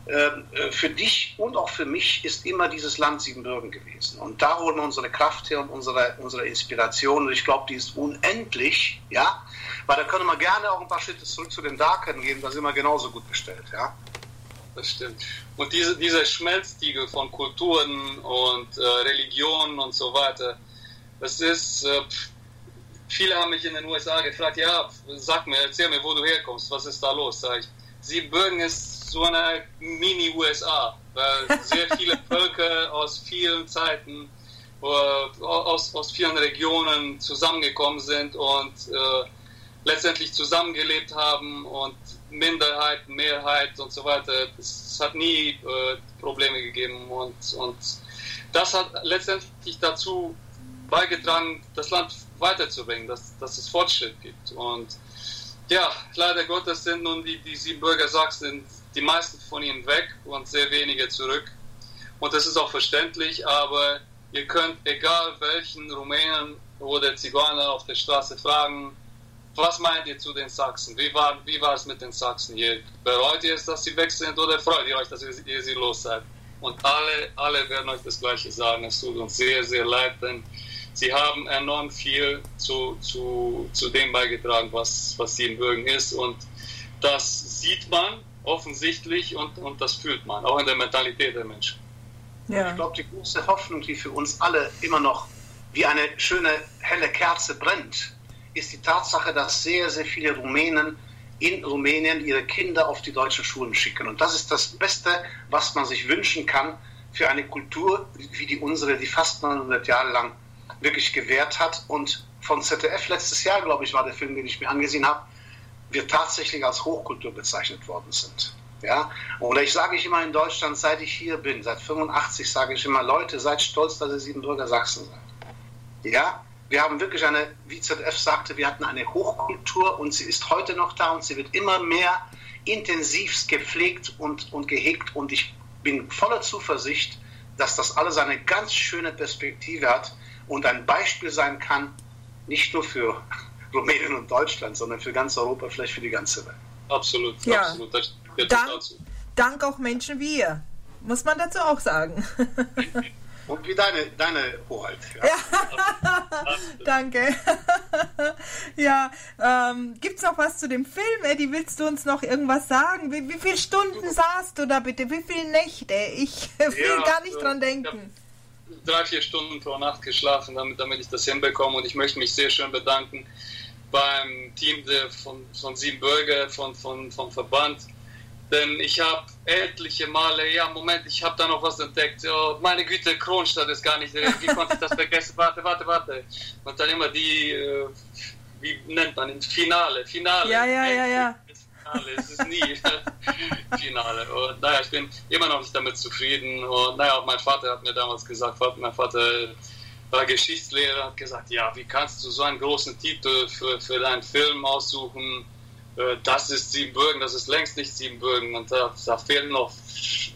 ähm, äh, für dich und auch für mich ist immer dieses Land Siebenbürgen gewesen. Und da holen wir unsere Kraft her und unsere, unsere Inspiration. Und ich glaube, die ist unendlich, ja. Weil da können wir gerne auch ein paar Schritte zurück zu den Darkern gehen, da sind wir genauso gut bestellt, ja. Das stimmt. Und diese, dieser Schmelztiegel von Kulturen und äh, Religionen und so weiter, das ist, äh, viele haben mich in den USA gefragt, ja, sag mir, erzähl mir, wo du herkommst, was ist da los? Sag ich, Siebenbürgen ist so eine Mini-USA, weil sehr viele Völker aus vielen Zeiten, äh, aus, aus vielen Regionen zusammengekommen sind und äh, letztendlich zusammengelebt haben und Minderheit, Mehrheit und so weiter. Es hat nie äh, Probleme gegeben und, und das hat letztendlich dazu beigetragen, das Land weiterzubringen, dass, dass es Fortschritt gibt. Und ja, leider Gottes sind nun die, die Siebenbürger Sachsen die meisten von ihnen weg und sehr wenige zurück. Und das ist auch verständlich, aber ihr könnt egal welchen Rumänen oder Zigeuner auf der Straße fragen, was meint ihr zu den Sachsen? Wie war, wie war es mit den Sachsen hier? Bereut ihr es, dass sie weg sind oder freut ihr euch, dass ihr, ihr sie los seid? Und alle, alle werden euch das Gleiche sagen. Es tut uns sehr, sehr leid, denn sie haben enorm viel zu, zu, zu dem beigetragen, was, was Siebenbürgen ist. Und das sieht man offensichtlich und, und das fühlt man, auch in der Mentalität der Menschen. Ja. Ich glaube, die große Hoffnung, die für uns alle immer noch wie eine schöne helle Kerze brennt, ist die Tatsache, dass sehr, sehr viele Rumänen in Rumänien ihre Kinder auf die deutschen Schulen schicken. Und das ist das Beste, was man sich wünschen kann für eine Kultur wie die unsere, die fast 900 Jahre lang wirklich gewährt hat. Und von ZDF letztes Jahr, glaube ich, war der Film, den ich mir angesehen habe, wir tatsächlich als Hochkultur bezeichnet worden sind. Ja? Oder ich sage ich immer in Deutschland, seit ich hier bin, seit 85 sage ich immer, Leute, seid stolz, dass ihr Siebenbürger Sachsen seid. Ja, wir haben wirklich eine, wie ZF sagte, wir hatten eine Hochkultur und sie ist heute noch da und sie wird immer mehr intensivst gepflegt und, und gehegt und ich bin voller Zuversicht, dass das alles eine ganz schöne Perspektive hat und ein Beispiel sein kann, nicht nur für Rumänien und Deutschland, sondern für ganz Europa, vielleicht für die ganze Welt. Absolut, ja. absolut. Das dank, dank auch Menschen wie ihr, muss man dazu auch sagen. Und wie deine, deine Hoheit. Ja. ja. Danke. ja, ähm, gibt es noch was zu dem Film, Eddie? Willst du uns noch irgendwas sagen? Wie, wie viele Stunden saßt du da bitte? Wie viele Nächte? Ich will ja, gar nicht dran denken. Drei, vier Stunden pro Nacht geschlafen, damit, damit ich das hinbekomme. Und ich möchte mich sehr schön bedanken beim Team de, von, von Siebenbürger, von, von, vom Verband. Denn ich habe etliche Male, ja, Moment, ich habe da noch was entdeckt. Oh, meine Güte, Kronstadt ist gar nicht. Wie konnte ich das vergessen? Warte, warte, warte. Und dann immer die, äh, wie nennt man es? Finale, Finale. Ja, ja, ja, ja. Finale. Es ist nie Finale. Und naja, ich bin immer noch nicht damit zufrieden. Und naja, auch mein Vater hat mir damals gesagt, mein Vater war Geschichtslehrer, hat gesagt, ja, wie kannst du so einen großen Titel für, für deinen Film aussuchen? Äh, das ist Siebenbürgen, das ist längst nicht Siebenbürgen und da, da fehlt noch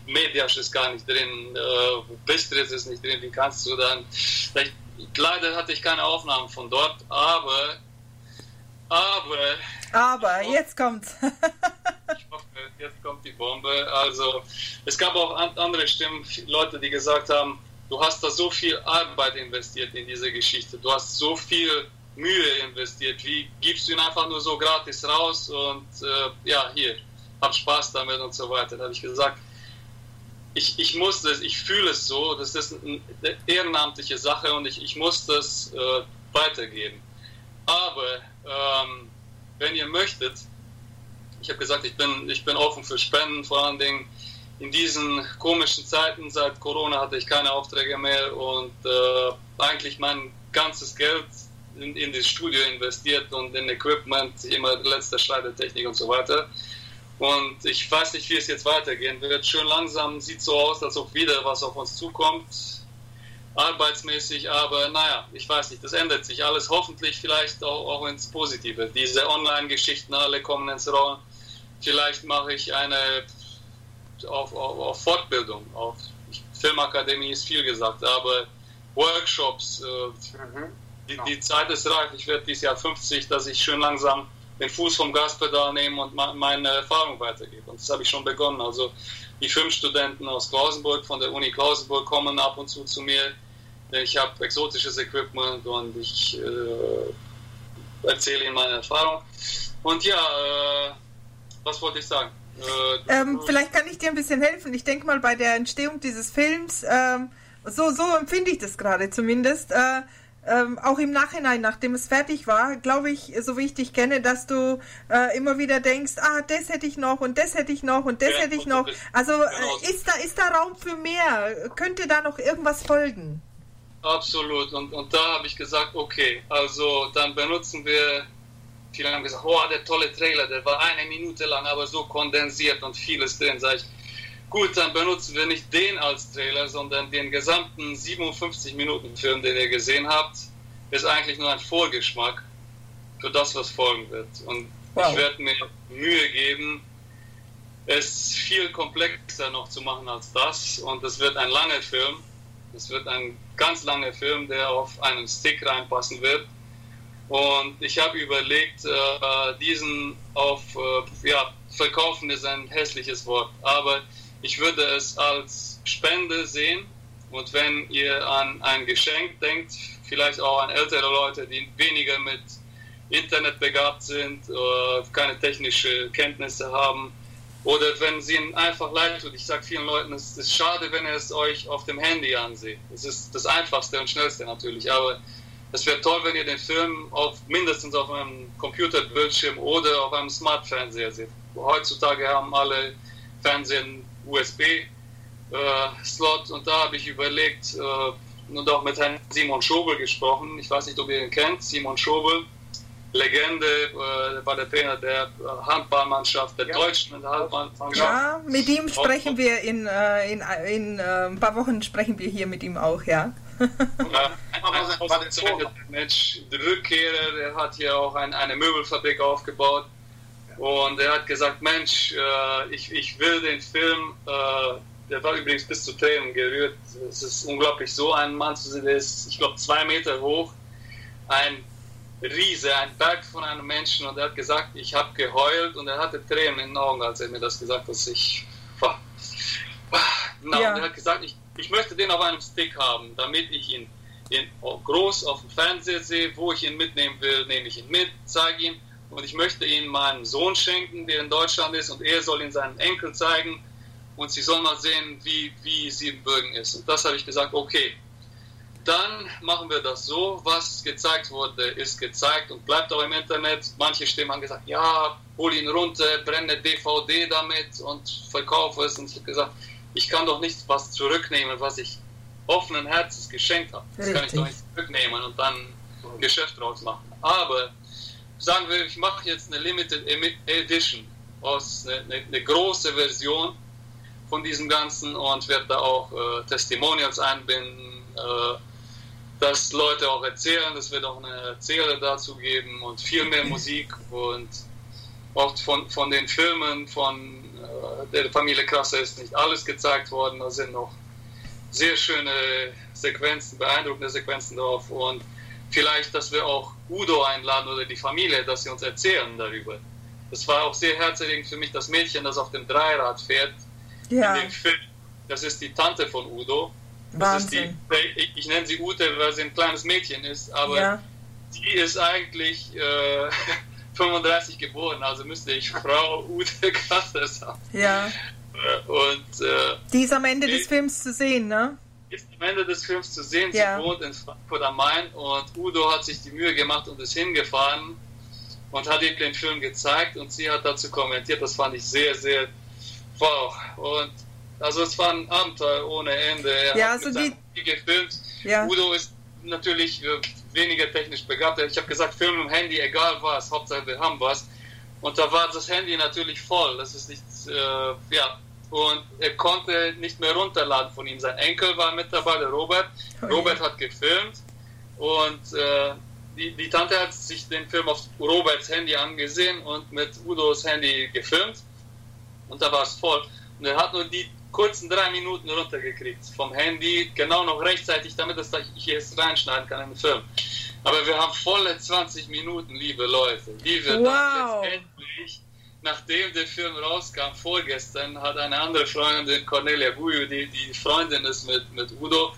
Mediasch ist gar nicht drin, äh, Bistritz ist nicht drin, wie kannst du dann... leider hatte ich keine Aufnahmen von dort, aber, aber Aber jetzt kommt's. ich hoffe, jetzt kommt die Bombe. Also, es gab auch andere Stimmen, Leute, die gesagt haben, du hast da so viel Arbeit investiert in diese Geschichte, du hast so viel Mühe investiert, wie gibst du ihn einfach nur so gratis raus und äh, ja, hier, hab Spaß damit und so weiter. Da habe ich gesagt, ich, ich muss das, ich fühle es so, das ist eine ehrenamtliche Sache und ich, ich muss das äh, weitergeben. Aber ähm, wenn ihr möchtet, ich habe gesagt, ich bin, ich bin offen für Spenden, vor allen Dingen in diesen komischen Zeiten, seit Corona hatte ich keine Aufträge mehr und äh, eigentlich mein ganzes Geld in, in das Studio investiert und in Equipment, immer letzter Schritt Technik und so weiter. Und ich weiß nicht, wie es jetzt weitergehen wird. Schön langsam sieht so aus, als ob wieder was auf uns zukommt, arbeitsmäßig. Aber naja, ich weiß nicht, das ändert sich alles hoffentlich vielleicht auch, auch ins Positive. Diese Online-Geschichten alle kommen ins Rollen. Vielleicht mache ich eine auf, auf, auf Fortbildung, auf Filmakademie ist viel gesagt, aber Workshops, äh, mhm. Die, die, Zeit ist reif. Ich werde dieses Jahr 50, dass ich schön langsam den Fuß vom Gaspedal nehme und meine Erfahrung weitergebe. Und das habe ich schon begonnen. Also die fünf Studenten aus Klausenburg von der Uni Klausenburg kommen ab und zu zu mir. Ich habe exotisches Equipment und ich äh, erzähle ihnen meine Erfahrung. Und ja, äh, was wollte ich sagen? Äh, ähm, vielleicht kann ich dir ein bisschen helfen. Ich denke mal, bei der Entstehung dieses Films, ähm, so, so empfinde ich das gerade zumindest, äh, ähm, auch im Nachhinein, nachdem es fertig war, glaube ich, so wie ich dich kenne, dass du äh, immer wieder denkst, ah, das hätte ich noch und das hätte ich noch und das ja, hätte ich noch. Also genau. ist, da, ist da Raum für mehr? Könnte da noch irgendwas folgen? Absolut. Und, und da habe ich gesagt, okay, also dann benutzen wir Viele haben gesagt, oh, der tolle Trailer, der war eine Minute lang, aber so kondensiert und vieles drin. Sag ich, gut, dann benutzen wir nicht den als Trailer, sondern den gesamten 57 Minuten Film, den ihr gesehen habt, ist eigentlich nur ein Vorgeschmack für das, was folgen wird. Und wow. ich werde mir Mühe geben, es viel komplexer noch zu machen als das. Und es wird ein langer Film. Es wird ein ganz langer Film, der auf einen Stick reinpassen wird. Und ich habe überlegt, äh, diesen auf, äh, ja, verkaufen ist ein hässliches Wort, aber ich würde es als Spende sehen. Und wenn ihr an ein Geschenk denkt, vielleicht auch an ältere Leute, die weniger mit Internet begabt sind, äh, keine technische Kenntnisse haben, oder wenn sie ihnen einfach leid tut. Ich sage vielen Leuten, es ist schade, wenn ihr es euch auf dem Handy ansieht. Es ist das Einfachste und Schnellste natürlich, aber es wäre toll, wenn ihr den Film auf, mindestens auf einem Computerbildschirm oder auf einem Smart-Fernseher seht. Heutzutage haben alle Fernseher einen USB-Slot äh, und da habe ich überlegt äh, und auch mit Herrn Simon Schobel gesprochen. Ich weiß nicht, ob ihr ihn kennt. Simon Schobel, Legende, äh, war der Trainer der Handballmannschaft, der ja. deutschen Handballmannschaft. Ja, mit ihm sprechen wir in, in, in, in ein paar Wochen sprechen wir hier mit ihm auch, ja. Mensch, der Rückkehrer, der hat hier auch ein, eine Möbelfabrik aufgebaut. Und er hat gesagt, Mensch, äh, ich, ich will den Film, äh, der war übrigens bis zu Tränen gerührt. Es ist unglaublich, so einen Mann zu sehen, der ist, ich glaube, zwei Meter hoch. Ein Riese, ein Berg von einem Menschen. Und er hat gesagt, ich habe geheult und er hatte Tränen in den Augen, als er mir das gesagt hat. Ich, genau, ja. und er hat gesagt, ich ich möchte den auf einem Stick haben, damit ich ihn in, groß auf dem Fernseher sehe, wo ich ihn mitnehmen will, nehme ich ihn mit, zeige ihn und ich möchte ihn meinem Sohn schenken, der in Deutschland ist und er soll ihn seinen Enkel zeigen und sie sollen mal sehen, wie, wie Siebenbürgen ist. Und das habe ich gesagt, okay, dann machen wir das so, was gezeigt wurde, ist gezeigt und bleibt auch im Internet. Manche Stimmen haben gesagt, ja, hol ihn runter, brenne DVD damit und verkaufe es. Und ich habe gesagt, ich kann doch nicht was zurücknehmen, was ich offenen Herzens geschenkt habe. Das Richtig. kann ich doch nicht zurücknehmen und dann ein Geschäft draus machen. Aber sagen wir, ich mache jetzt eine Limited Edition aus eine, eine, eine große Version von diesem Ganzen und werde da auch äh, Testimonials einbinden, äh, dass Leute auch erzählen, es wird auch eine Erzähler dazu geben und viel mehr Musik und auch von, von den Filmen von der Familie Krasser ist nicht alles gezeigt worden. Da sind noch sehr schöne Sequenzen, beeindruckende Sequenzen drauf. Und vielleicht, dass wir auch Udo einladen oder die Familie, dass sie uns erzählen darüber. Das war auch sehr herzerregend für mich, das Mädchen, das auf dem Dreirad fährt. Ja. In dem Film. Das ist die Tante von Udo. Wahnsinn. Die, ich, ich, nenne sie Ute, weil sie ein kleines Mädchen ist, aber ja. die ist eigentlich äh, 35 geboren, also müsste ich Frau Ute Kasser sagen. Ja. Und, äh, die ist am Ende des Films zu sehen, ne? Ist am Ende des Films zu sehen. Ja. Sie wohnt in Frankfurt am Main und Udo hat sich die Mühe gemacht und ist hingefahren und hat ihm den Film gezeigt und sie hat dazu kommentiert. Das fand ich sehr, sehr wow. Und also es war ein Abenteuer ohne Ende. Er ja, also die gefilmt. Ja. Udo ist natürlich äh, weniger technisch begabt. Ich habe gesagt, Film im Handy, egal was, Hauptsache wir haben was. Und da war das Handy natürlich voll. Das ist nicht, äh, ja. Und er konnte nicht mehr runterladen von ihm. Sein Enkel war mit dabei, der Robert. Oh, Robert hat gefilmt und äh, die, die Tante hat sich den Film auf Roberts Handy angesehen und mit Udos Handy gefilmt. Und da war es voll. Und er hat nur die kurzen drei Minuten runtergekriegt vom Handy, genau noch rechtzeitig, damit das ich jetzt reinschneiden kann in den Film. Aber wir haben volle 20 Minuten, liebe Leute, die wir wow. dann letztendlich, nachdem der Film rauskam, vorgestern, hat eine andere Freundin, Cornelia Guyu, die, die Freundin ist mit, mit Udo,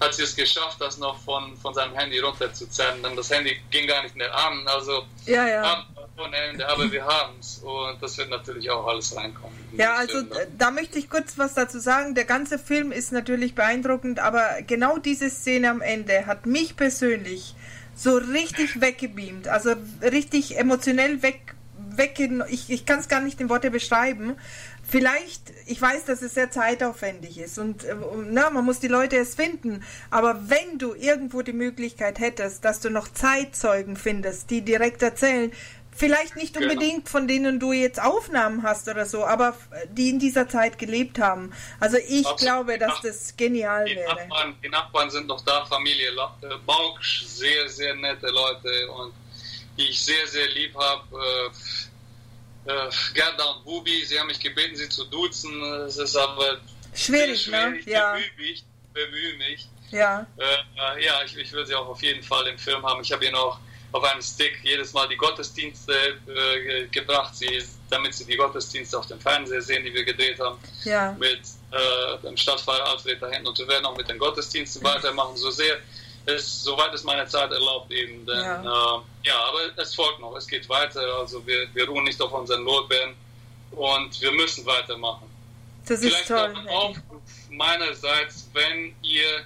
hat sie es geschafft, das noch von, von seinem Handy runterzuzerren. Denn das Handy ging gar nicht mehr an. Also ja, ja. von Ende, aber wir haben es. Und das wird natürlich auch alles reinkommen. Ja, also Film, da möchte ich kurz was dazu sagen. Der ganze Film ist natürlich beeindruckend, aber genau diese Szene am Ende hat mich persönlich so richtig weggebeamt. Also richtig emotionell weg, weg ich, ich kann es gar nicht in Worte beschreiben vielleicht, ich weiß, dass es sehr zeitaufwendig ist und äh, na, man muss die Leute erst finden, aber wenn du irgendwo die Möglichkeit hättest, dass du noch Zeitzeugen findest, die direkt erzählen, vielleicht nicht genau. unbedingt genau. von denen du jetzt Aufnahmen hast oder so, aber die in dieser Zeit gelebt haben. Also ich Absolut. glaube, dass das genial die wäre. Nachbarn, die Nachbarn sind noch da, Familie äh, Bauksch, sehr, sehr nette Leute und die ich sehr, sehr lieb habe. Äh, Gerda und Bubi, sie haben mich gebeten, sie zu duzen. Es ist aber schwierig, schwierig. ne? Ja. Bemühe mich, bemühe mich. Ja. Äh, ja, ich, ich will sie auch auf jeden Fall im Film haben. Ich habe ihnen auch auf einem Stick jedes Mal die Gottesdienste äh, gebracht, sie, damit sie die Gottesdienste auf dem Fernseher sehen, die wir gedreht haben. Ja. Mit äh, dem Stadtpfarrer Alfred da hinten. Und wir werden auch mit den Gottesdiensten weitermachen, so sehr es, soweit es meine Zeit erlaubt eben. Denn, ja. Äh, ja, aber es folgt noch, es geht weiter. Also wir, wir ruhen nicht auf unseren Lorbeeren und wir müssen weitermachen. Das ist Vielleicht toll. auch meinerseits, wenn ihr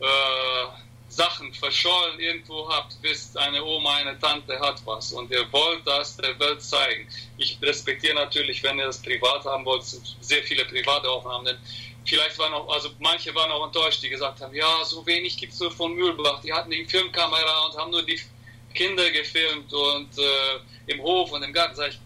äh, Sachen verschollen irgendwo habt, wisst, eine Oma, eine Tante hat was und ihr wollt das der Welt zeigen. Ich respektiere natürlich, wenn ihr das privat haben wollt, sehr viele private Aufnahmen, denn vielleicht waren auch, also manche waren auch enttäuscht, die gesagt haben, ja, so wenig gibt es nur von Mühlbach. Die hatten die Filmkamera und haben nur die Kinder gefilmt und äh, im Hof und im Garten. Sag ich,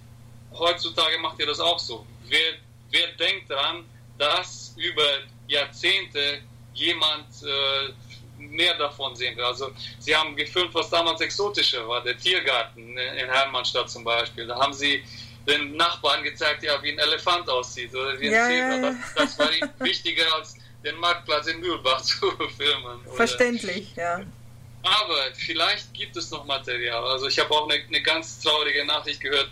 heutzutage macht ihr das auch so. Wer, wer denkt daran, dass über Jahrzehnte jemand äh, mehr davon sehen will? Also sie haben gefilmt, was damals exotischer war, der Tiergarten in Hermannstadt zum Beispiel. Da haben sie den Nachbarn gezeigt, ja, wie ein Elefant aussieht oder wie ein ja, Zebra. Das, das, war ihnen wichtiger als den Marktplatz in Mühlbach zu filmen. Oder? Verständlich, ja. Aber vielleicht gibt es noch Material. Also ich habe auch eine, eine, ganz traurige Nachricht gehört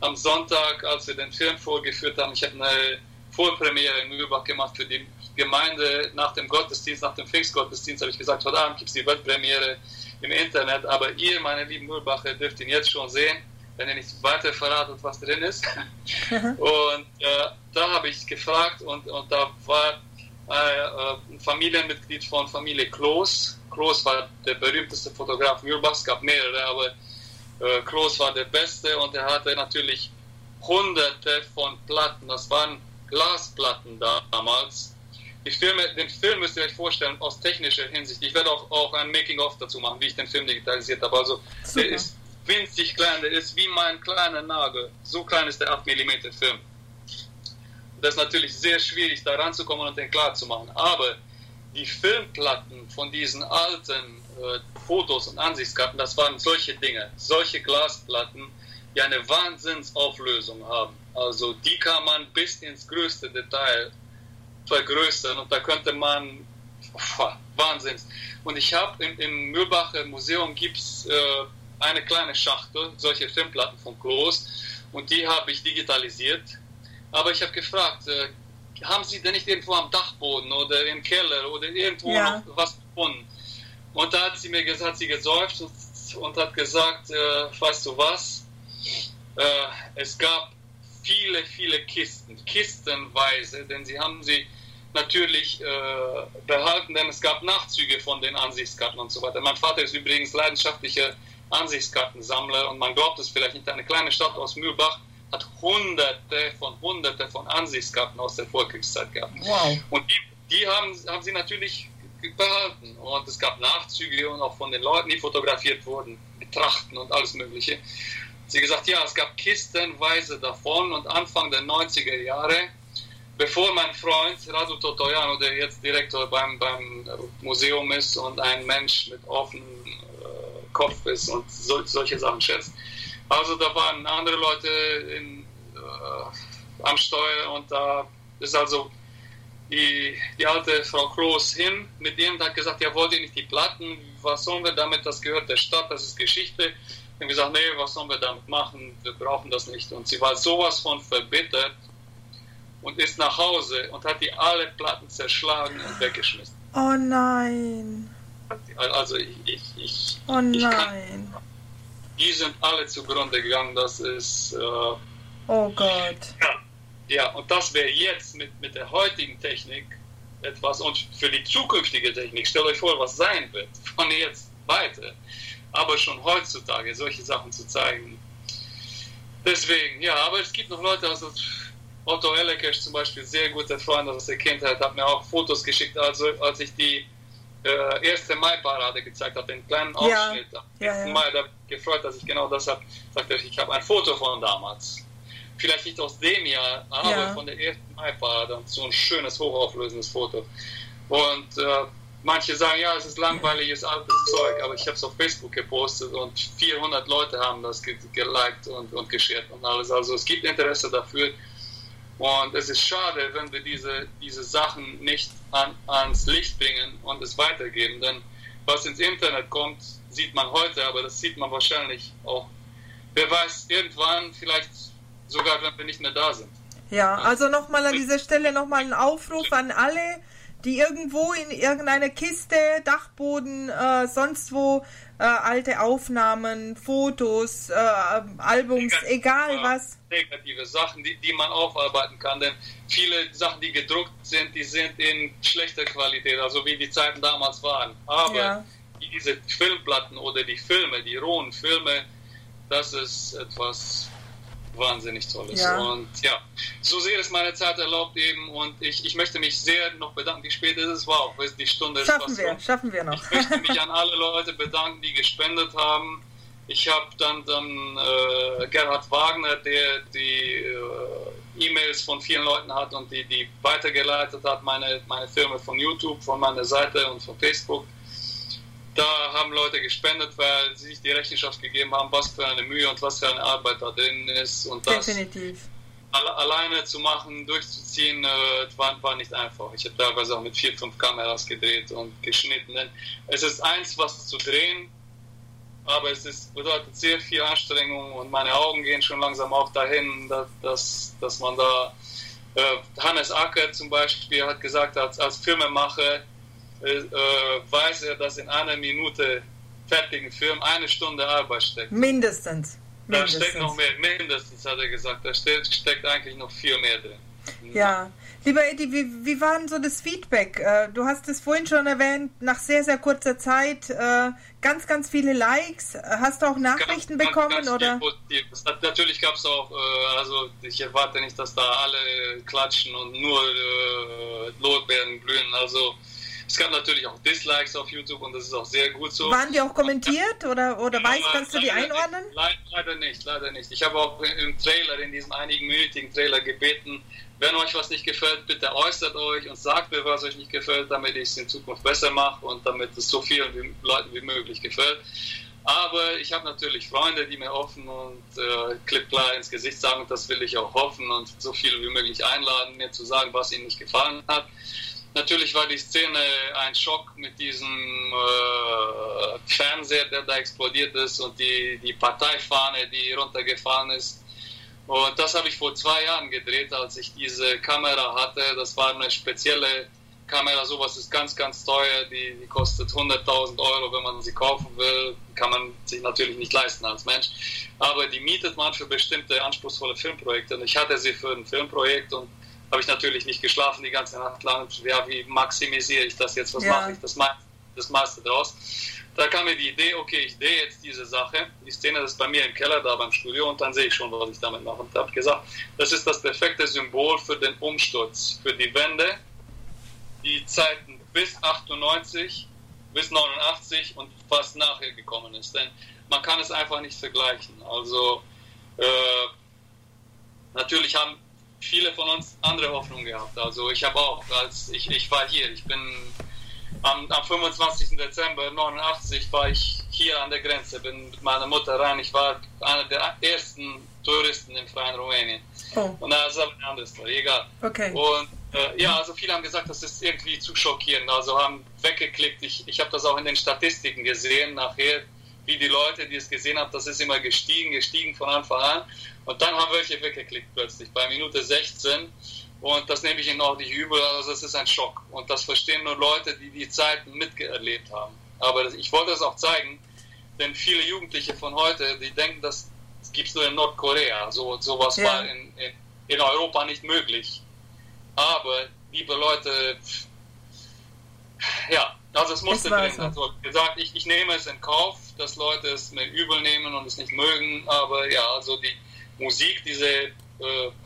am Sonntag, als wir den Film vorgeführt haben. Ich habe eine Vorpremiere in Mühlbach gemacht für die Gemeinde nach dem Gottesdienst, nach dem Pfingstgottesdienst habe ich gesagt, heute Abend gibt es die Weltpremiere im Internet, aber ihr, meine lieben Mühlbacher, dürft ihn jetzt schon sehen wenn ihr nicht weiter verratet, was drin ist. und äh, da habe ich gefragt und, und da war äh, ein Familienmitglied von Familie Kloß. Kloß war der berühmteste Fotograf Mühlbachs, es gab mehrere, aber äh, Kloß war der beste und er hatte natürlich hunderte von Platten, das waren Glasplatten damals. Filme, den Film müsst ihr euch vorstellen aus technischer Hinsicht. Ich werde auch, auch ein Making-of dazu machen, wie ich den Film digitalisiert habe. Also Super. der ist winzig klein, der ist wie mein kleiner Nagel. So klein ist der 8 mm Film. Das ist natürlich sehr schwierig, da ranzukommen und den klar zu machen. Aber die Filmplatten von diesen alten äh, Fotos und Ansichtskarten, das waren solche Dinge, solche Glasplatten, die eine Wahnsinnsauflösung haben. Also die kann man bis ins größte Detail vergrößern und da könnte man Wahnsinns. Und ich habe im, im Mühlbacher Museum gibt es äh, eine kleine Schachtel, solche Filmplatten von Klos, und die habe ich digitalisiert. Aber ich habe gefragt, äh, haben Sie denn nicht irgendwo am Dachboden oder im Keller oder irgendwo ja. noch was gefunden? Und da hat sie mir gesagt, sie gesäuft und, und hat gesagt, äh, weißt du was, äh, es gab viele, viele Kisten, kistenweise, denn sie haben sie natürlich äh, behalten, denn es gab Nachzüge von den Ansichtskarten und so weiter. Mein Vater ist übrigens leidenschaftlicher Ansichtskartensammler und man glaubt es vielleicht nicht, eine kleine Stadt aus Mühlbach hat hunderte von hunderte von Ansichtskarten aus der Vorkriegszeit gehabt. Wow. Und die, die haben, haben sie natürlich behalten. Und es gab Nachzüge und auch von den Leuten, die fotografiert wurden, Betrachten und alles Mögliche. Sie gesagt, ja, es gab kistenweise davon und Anfang der 90er Jahre, bevor mein Freund Radu Totoyano, der jetzt Direktor beim, beim Museum ist und ein Mensch mit offenem äh, Kopf ist und so, solche Sachen schätzt. Also da waren andere Leute in, äh, am Steuer und da ist also die, die alte Frau Kloß hin mit ihm und hat gesagt, ja, wollt ihr nicht die Platten, was sollen wir damit, das gehört der Stadt, das ist Geschichte. Und gesagt, nee, was sollen wir damit machen, wir brauchen das nicht. Und sie war sowas von verbittert und ist nach Hause und hat die alle Platten zerschlagen und weggeschmissen. Oh nein. Also ich, ich, ich Oh nein. Ich kann, die sind alle zugrunde gegangen, das ist... Äh, oh Gott. Ja, ja, und das wäre jetzt mit, mit der heutigen Technik etwas und für die zukünftige Technik, stellt euch vor, was sein wird von jetzt weiter. Aber schon heutzutage solche Sachen zu zeigen. Deswegen, ja, aber es gibt noch Leute, also Otto Ellekesch zum Beispiel, sehr guter Freund aus der Kindheit, hat mir auch Fotos geschickt, also als ich die äh, erste Mai-Parade gezeigt habe, den kleinen Ausschnitt ja, am 1. Ja, ja. Mai, da gefreut, dass ich genau das habe, sagte ich, ich habe ein Foto von damals vielleicht nicht aus dem Jahr, aber ja. von der ersten Mai-Parade. So ein schönes, hochauflösendes Foto. Und äh, manche sagen, ja, es ist langweiliges altes Zeug, aber ich habe es auf Facebook gepostet und 400 Leute haben das geliked und, und geshared und alles. Also es gibt Interesse dafür. Und es ist schade, wenn wir diese, diese Sachen nicht an, ans Licht bringen und es weitergeben. Denn was ins Internet kommt, sieht man heute, aber das sieht man wahrscheinlich auch. Wer weiß, irgendwann, vielleicht sogar wenn wir nicht mehr da sind. Ja, also nochmal an dieser Stelle nochmal ein Aufruf an alle, die irgendwo in irgendeiner Kiste, Dachboden, äh, sonst wo äh, alte Aufnahmen, Fotos, äh, Albums, egal was. Negative Sachen, die, die man aufarbeiten kann, denn viele Sachen, die gedruckt sind, die sind in schlechter Qualität, also wie die Zeiten damals waren. Aber ja. diese Filmplatten oder die Filme, die rohen Filme, das ist etwas wahnsinnig toll ist. Ja. Und ja, so sehr ist meine Zeit erlaubt eben und ich, ich möchte mich sehr noch bedanken. Wie spät ist es? Wow, die Stunde schaffen ist wir, rum. Schaffen wir noch. Ich möchte mich an alle Leute bedanken, die gespendet haben. Ich habe dann, dann äh, Gerhard Wagner, der die äh, E-Mails von vielen Leuten hat und die, die weitergeleitet hat, meine, meine Filme von YouTube, von meiner Seite und von Facebook da haben Leute gespendet, weil sie sich die Rechenschaft gegeben haben, was für eine Mühe und was für eine Arbeit da drin ist. Und das Definitiv. alleine zu machen, durchzuziehen, äh, war, war nicht einfach. Ich habe teilweise auch mit vier, fünf Kameras gedreht und geschnitten. Denn es ist eins, was zu drehen, aber es ist, bedeutet sehr viel Anstrengung und meine Augen gehen schon langsam auch dahin, dass, dass, dass man da. Äh, Hannes Acker zum Beispiel hat gesagt, als, als Filmemacher, äh, äh, weiß er, dass in einer Minute fertigen Film eine Stunde Arbeit steckt. Mindestens. Da steckt noch mehr, mindestens hat er gesagt, da steckt, steckt eigentlich noch viel mehr drin. Ja, lieber Eddie, wie, wie war denn so das Feedback? Äh, du hast es vorhin schon erwähnt, nach sehr, sehr kurzer Zeit ganz, ganz viele Likes. Hast du auch Nachrichten ganz, bekommen? Ganz, ganz oder? Natürlich gab es auch, also ich erwarte nicht, dass da alle klatschen und nur Lorbeeren blühen. Also es gab natürlich auch Dislikes auf YouTube und das ist auch sehr gut so. Waren die auch kommentiert oder, oder weißt, kannst du die einordnen? Nicht, leider nicht, leider nicht. Ich habe auch im Trailer, in diesem einigenminütigen Trailer gebeten, wenn euch was nicht gefällt, bitte äußert euch und sagt mir, was euch nicht gefällt, damit ich es in Zukunft besser mache und damit es so vielen wie, Leuten wie möglich gefällt. Aber ich habe natürlich Freunde, die mir offen und äh, klipp klar ins Gesicht sagen, und das will ich auch hoffen und so viele wie möglich einladen, mir zu sagen, was ihnen nicht gefallen hat. Natürlich war die Szene ein Schock mit diesem äh, Fernseher, der da explodiert ist und die, die Parteifahne, die runtergefallen ist. Und das habe ich vor zwei Jahren gedreht, als ich diese Kamera hatte. Das war eine spezielle Kamera, sowas ist ganz, ganz teuer. Die, die kostet 100.000 Euro, wenn man sie kaufen will. Kann man sich natürlich nicht leisten als Mensch. Aber die mietet man für bestimmte anspruchsvolle Filmprojekte. Und ich hatte sie für ein Filmprojekt und habe ich natürlich nicht geschlafen die ganze Nacht lang. Ja, wie maximisiere ich das jetzt? Was ja. mache ich? Das, das meiste draus. Da kam mir die Idee, okay, ich drehe jetzt diese Sache. Die Szene ist bei mir im Keller da beim Studio und dann sehe ich schon, was ich damit mache. Und habe gesagt, das ist das perfekte Symbol für den Umsturz, für die Wende, die Zeiten bis 98, bis 89 und was nachher gekommen ist. Denn man kann es einfach nicht vergleichen. Also äh, natürlich haben viele von uns andere Hoffnungen gehabt. Also ich habe auch, als ich, ich war hier, ich bin am, am 25. Dezember 89 war ich hier an der Grenze, bin mit meiner Mutter rein. Ich war einer der ersten Touristen im freien Rumänien. Oh. Und das ist aber eine andere Story, egal. Okay. Und äh, ja, also viele haben gesagt, das ist irgendwie zu schockierend. Also haben weggeklickt. Ich, ich habe das auch in den Statistiken gesehen nachher, wie die Leute, die es gesehen haben, das ist immer gestiegen, gestiegen von Anfang an. Und dann haben welche weggeklickt plötzlich bei Minute 16. Und das nehme ich ihnen auch nicht übel. Also das ist ein Schock. Und das verstehen nur Leute, die die Zeiten miterlebt haben. Aber ich wollte es auch zeigen, denn viele Jugendliche von heute, die denken, das gibt es nur in Nordkorea. So sowas ja. war in, in, in Europa nicht möglich. Aber liebe Leute, ja, also es musste drin. So. Also gesagt, ich, ich nehme es in Kauf, dass Leute es mir übel nehmen und es nicht mögen. Aber ja, also die Musik, diese äh,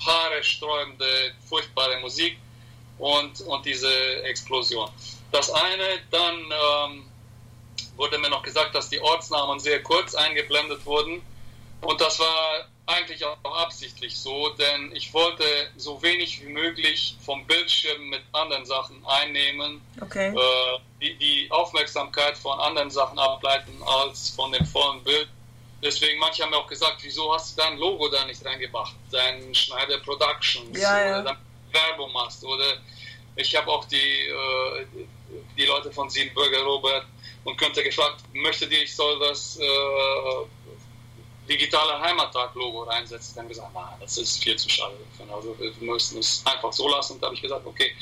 Haare sträubende, furchtbare Musik und, und diese Explosion. Das eine, dann ähm, wurde mir noch gesagt, dass die Ortsnamen sehr kurz eingeblendet wurden. Und das war eigentlich auch absichtlich so, denn ich wollte so wenig wie möglich vom Bildschirm mit anderen Sachen einnehmen, okay. äh, die, die Aufmerksamkeit von anderen Sachen ableiten als von dem vollen Bild. Deswegen, manche haben mir auch gesagt, wieso hast du dein Logo da nicht reingebracht, dein Schneider Productions, ja, ja. oder Werbung machst. Oder ich habe auch die, äh, die Leute von Siebenbürger Robert und könnte gefragt, möchtet ihr, ich soll das äh, digitale Heimattag-Logo reinsetzen. Dann gesagt, nein, das ist viel zu schade. Also wir müssen es einfach so lassen. Und da habe ich gesagt, okay,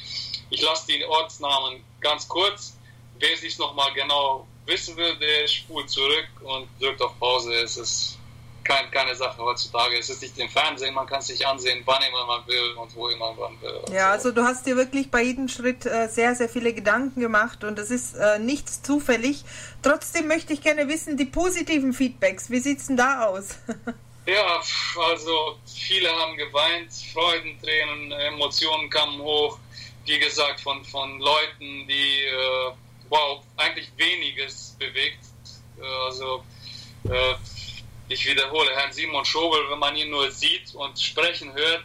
ich lasse die Ortsnamen ganz kurz. Wer sich nochmal genau wissen will, der spult zurück und drückt auf Pause. Es ist kein, keine Sache heutzutage. Es ist nicht im Fernsehen, man kann es sich ansehen, wann immer man will und wo immer man will. Ja, also du hast dir wirklich bei jedem Schritt äh, sehr, sehr viele Gedanken gemacht und es ist äh, nichts zufällig. Trotzdem möchte ich gerne wissen, die positiven Feedbacks, wie sieht es denn da aus? ja, also viele haben geweint, Freudentränen, Emotionen kamen hoch. Wie gesagt, von, von Leuten, die, äh, wow, eigentlich weniges bewegt. Äh, also, äh, ich wiederhole, Herrn Simon Schobel, wenn man ihn nur sieht und sprechen hört,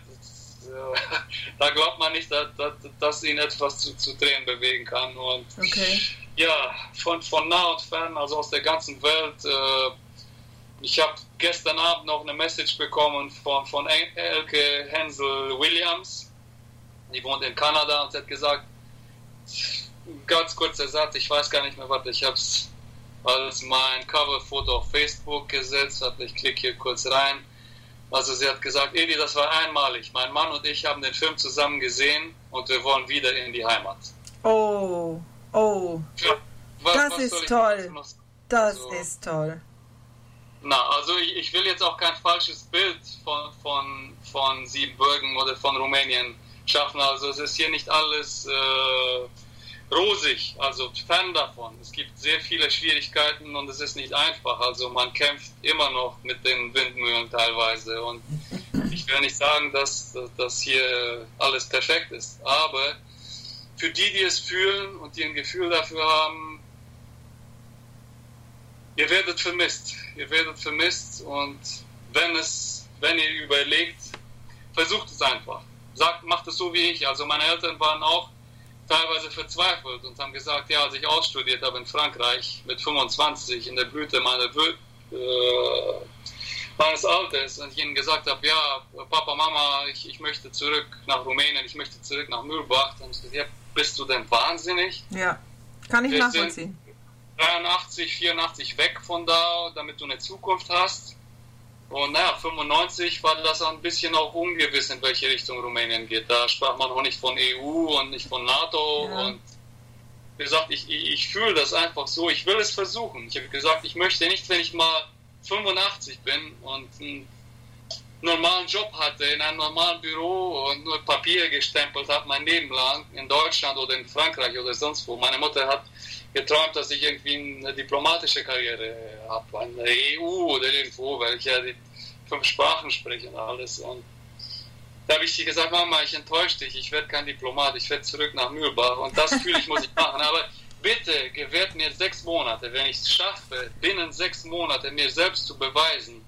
da glaubt man nicht, dass, dass, dass ihn etwas zu, zu Tränen bewegen kann. Und okay. ja, von, von nah und fern, also aus der ganzen Welt. Äh, ich habe gestern Abend noch eine Message bekommen von, von Elke Hensel Williams. Die wohnt in Kanada und hat gesagt, ganz kurzer Satz, ich weiß gar nicht mehr, was ich habe es als mein Coverfoto auf Facebook gesetzt habe. Ich klicke hier kurz rein. Also sie hat gesagt, Edi, das war einmalig. Mein Mann und ich haben den Film zusammen gesehen und wir wollen wieder in die Heimat. Oh, oh. Ja, was, das was ist toll. Das also, ist toll. Na, also ich, ich, will jetzt auch kein falsches Bild von, von, von Siebenbürgen oder von Rumänien schaffen. Also es ist hier nicht alles... Äh, rosig, also fern davon. Es gibt sehr viele Schwierigkeiten und es ist nicht einfach. Also man kämpft immer noch mit den Windmühlen teilweise. Und ich will nicht sagen, dass, dass hier alles perfekt ist. Aber für die, die es fühlen und die ein Gefühl dafür haben, ihr werdet vermisst. Ihr werdet vermisst und wenn es, wenn ihr überlegt, versucht es einfach. Sagt, macht es so wie ich. Also meine Eltern waren auch teilweise verzweifelt und haben gesagt, ja, als ich ausstudiert habe in Frankreich mit 25 in der Blüte meiner, äh, meines Alters und ich ihnen gesagt habe, ja, Papa, Mama, ich, ich möchte zurück nach Rumänien, ich möchte zurück nach Mühlbach, dann gesagt, ja, bist du denn wahnsinnig? Ja, kann ich Wir nachvollziehen. 83, 84 weg von da, damit du eine Zukunft hast. Und naja, 95 war das ein bisschen auch ungewiss, in welche Richtung Rumänien geht. Da sprach man auch nicht von EU und nicht von NATO. Ja. Und wie gesagt, ich, ich, ich fühle das einfach so. Ich will es versuchen. Ich habe gesagt, ich möchte nicht, wenn ich mal 85 bin und normalen Job hatte, in einem normalen Büro und nur Papier gestempelt habe mein Leben lang, in Deutschland oder in Frankreich oder sonst wo. Meine Mutter hat geträumt, dass ich irgendwie eine diplomatische Karriere habe, an der EU oder irgendwo, weil ich ja die fünf Sprachen spreche und alles. Und da habe ich sie gesagt, Mama, ich enttäusche dich, ich werde kein Diplomat, ich werde zurück nach Mühlbach. Und das fühle ich, muss ich machen. Aber bitte gewährt mir sechs Monate, wenn ich es schaffe, binnen sechs Monate mir selbst zu beweisen,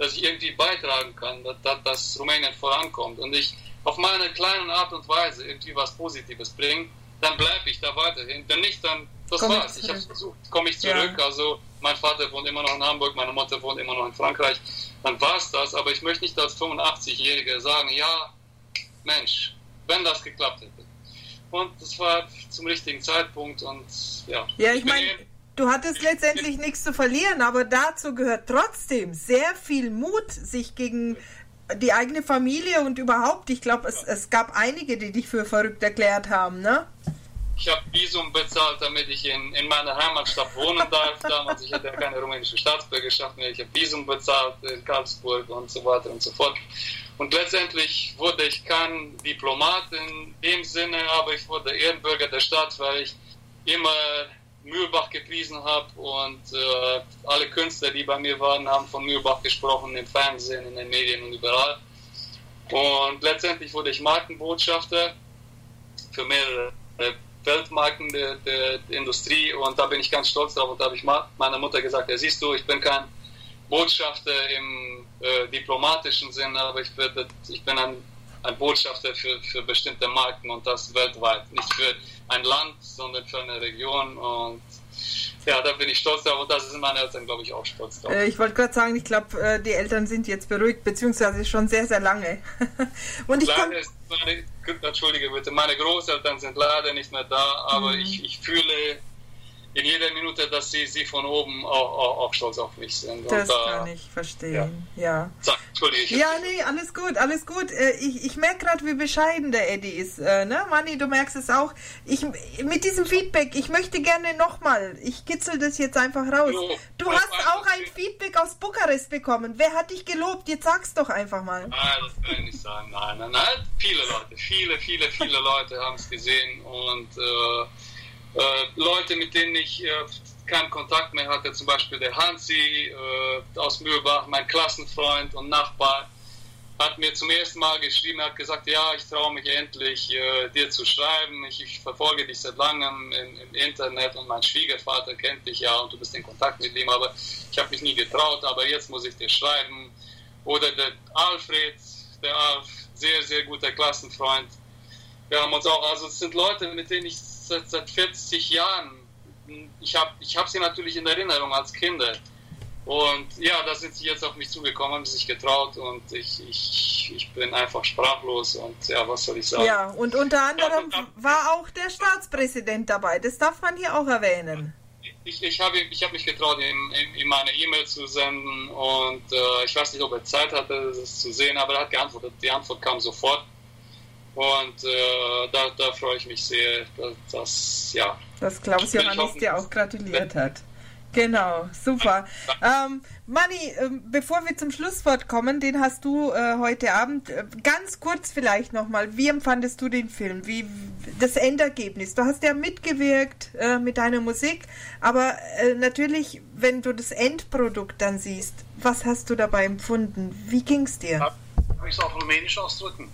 dass ich irgendwie beitragen kann, dass, dass, dass Rumänien vorankommt und ich auf meine kleine Art und Weise irgendwie was Positives bringe, dann bleibe ich da weiterhin. Wenn nicht, dann das Komm ich war's. Ich habe zurück. versucht, komme ich zurück. Ja. Also mein Vater wohnt immer noch in Hamburg, meine Mutter wohnt immer noch in Frankreich. Dann war's das. Aber ich möchte nicht als 85-Jähriger sagen, ja, Mensch, wenn das geklappt hätte. Und das war zum richtigen Zeitpunkt und ja. Ja, ich meine, du hattest letztendlich nichts zu verlieren, aber dazu gehört trotzdem sehr viel Mut, sich gegen die eigene Familie und überhaupt, ich glaube, es, es gab einige, die dich für verrückt erklärt haben, ne? Ich habe Visum bezahlt, damit ich in, in meiner Heimatstadt wohnen darf. Damals, ich hatte ja keine rumänische Staatsbürgerschaft mehr. Ich habe Visum bezahlt in Karlsburg und so weiter und so fort. Und letztendlich wurde ich kein Diplomat in dem Sinne, aber ich wurde Ehrenbürger der Stadt, weil ich immer Mühlbach gepriesen habe und äh, alle Künstler, die bei mir waren, haben von Mühlbach gesprochen, im Fernsehen, in den Medien und überall. Und letztendlich wurde ich Markenbotschafter für mehrere Weltmarken der, der, Industrie und da bin ich ganz stolz drauf und da habe ich meiner Mutter gesagt, ja siehst du, ich bin kein Botschafter im äh, diplomatischen Sinn, aber ich, werde, ich bin ein, ein Botschafter für, für bestimmte Marken und das weltweit, nicht für ein Land, sondern für eine Region und ja, da bin ich stolz drauf und da sind meine Eltern, glaube ich, auch stolz drauf. Äh, ich wollte gerade sagen, ich glaube, äh, die Eltern sind jetzt beruhigt, beziehungsweise schon sehr, sehr lange. und ich Leider ist meine, entschuldige bitte, meine Großeltern sind leider nicht mehr da, aber Mhm. ich, ich fühle in jeder Minute, dass sie, sie von oben auch, auch, auch stolz auf mich sind. das äh, kann ich verstehen, ja. Sag, entschuldige, ich Ja, nee, alles gut, alles gut. Äh, Ich, ich merke gerade, wie bescheiden der Eddie ist. äh, Ne, Manni, du merkst es auch. Ich, mit diesem Feedback, ich möchte gerne nochmal, ich kitzel das jetzt einfach raus. Jo, Du hast auch ein. Feedback aus Bukarest bekommen. Wer hat dich gelobt? Jetzt sag's doch einfach mal. Nein, das kann ich nicht sagen. Nein, nein, nein. Viele Leute, viele, viele, viele Leute haben es gesehen und äh, Leute, mit denen ich äh, keinen Kontakt mehr hatte, zum Beispiel der Hansi äh, aus Mühlbach, mein Klassenfreund und Nachbar, hat mir zum ersten Mal geschrieben, hat gesagt, ja, ich traue mich endlich, äh, dir zu schreiben. Ich, ich verfolge dich seit langem im, im Internet und mein Schwiegervater kennt dich ja und du bist in Kontakt mit ihm, aber ich habe mich nie getraut, aber jetzt muss ich dir schreiben. Oder der Alfred, der Alf, sehr, sehr guter Klassenfreund. Wir haben uns auch, also es sind Leute, mit denen ich seit, seit 40 Jahren, ich habe ich hab sie natürlich in Erinnerung als Kinder. Und ja, da sind sie jetzt auf mich zugekommen, haben sich getraut und ich, ich, ich bin einfach sprachlos und ja, was soll ich sagen? Ja, und unter anderem Ja, war auch der Staatspräsident dabei. Das darf man hier auch erwähnen. Ich, ich habe ich hab mich getraut, ihm, ihm, ihm eine E-Mail zu senden und äh, ich weiß nicht, ob er Zeit hatte, das zu sehen, aber er hat geantwortet. Die Antwort kam sofort und äh, da, da freue ich mich sehr, dass, dass ja, Dass Klaus Ich Johannes dir auch gratuliert hat. Genau, super. Ähm, Manni, ähm, bevor wir zum Schlusswort kommen, den hast du äh, heute Abend. Äh, ganz kurz vielleicht nochmal, wie empfandest du den Film? Wie das Endergebnis? Du hast ja mitgewirkt äh, mit deiner Musik, aber äh, natürlich, wenn du das Endprodukt dann siehst, was hast du dabei empfunden? Wie ging's dir? Darf ich es auf Rumänisch ausdrücken?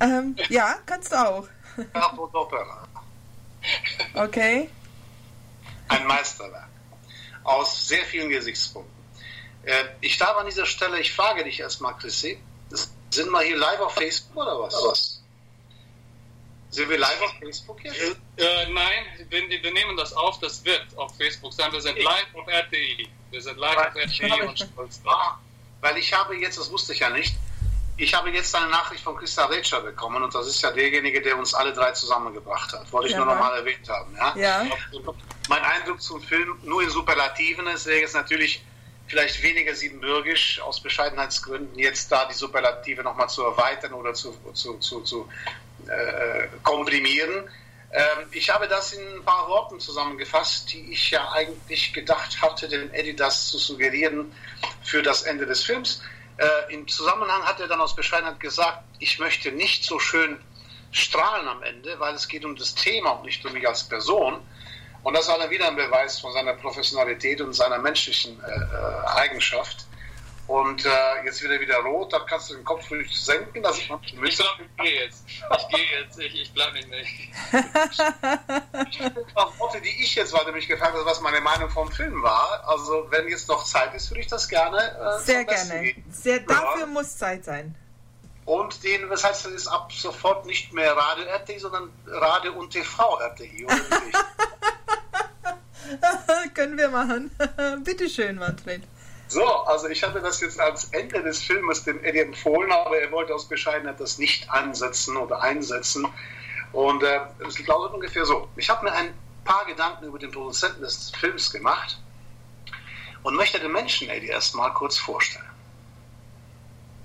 Ähm, ja, kannst du auch. Capodopera. Okay. Ein Meisterwerk. Aus sehr vielen Gesichtspunkten. Äh, ich darf an dieser Stelle, ich frage dich erstmal, Chrissy, sind wir hier live auf Facebook oder was? Sind wir live auf Facebook jetzt? Äh, nein, wir, wir nehmen das auf, das wird auf Facebook sein. Wir sind live auf RTI. Wir sind live auf RTI und stolz drauf. Ah, weil ich habe jetzt, das wusste ich ja nicht, ich habe jetzt eine Nachricht von Christa Retscher bekommen und das ist ja derjenige, der uns alle drei zusammengebracht hat. Wollte ich Ja. nur noch mal erwähnt haben. Ja? Ja. Mein Eindruck zum Film nur in Superlativen ist, er ist natürlich vielleicht weniger siebenbürgisch aus Bescheidenheitsgründen, jetzt da die Superlative nochmal zu erweitern oder zu, zu, zu, zu äh, komprimieren. Ähm, ich habe das in ein paar Worten zusammengefasst, die ich ja eigentlich gedacht hatte, dem Eddie das zu suggerieren für das Ende des Films. Äh, Im Zusammenhang hat er dann aus Bescheidenheit gesagt, ich möchte nicht so schön strahlen am Ende, weil es geht um das Thema und nicht um mich als Person. Und das war dann wieder ein Beweis von seiner Professionalität und seiner menschlichen äh, äh, Eigenschaft. Und äh, jetzt wird er wieder rot, da kannst du den Kopf ruhig senken. Das Ich glaube, ich gehe jetzt. Ich gehe jetzt, ich, ich bleibe nicht. Auch Worte, die ich jetzt, weil du mich gefragt hast, was meine Meinung vom Film war. Also, wenn jetzt noch Zeit ist, würde ich das gerne. Äh, Sehr gerne. Sehr, dafür Ja. muss Zeit sein. Und den, was heißt das, ist ab sofort nicht mehr Radio RTI, sondern Radio und TV RTI. Können wir machen. Bitteschön, Manfred. So, also ich hatte das jetzt als Ende des Filmes dem Eddie empfohlen, aber er wollte aus Bescheidenheit das nicht ansetzen oder einsetzen. Und äh, es lautet ungefähr so. Ich habe mir ein paar Gedanken über den Produzenten des Films gemacht und möchte den Menschen Eddie erstmal kurz vorstellen.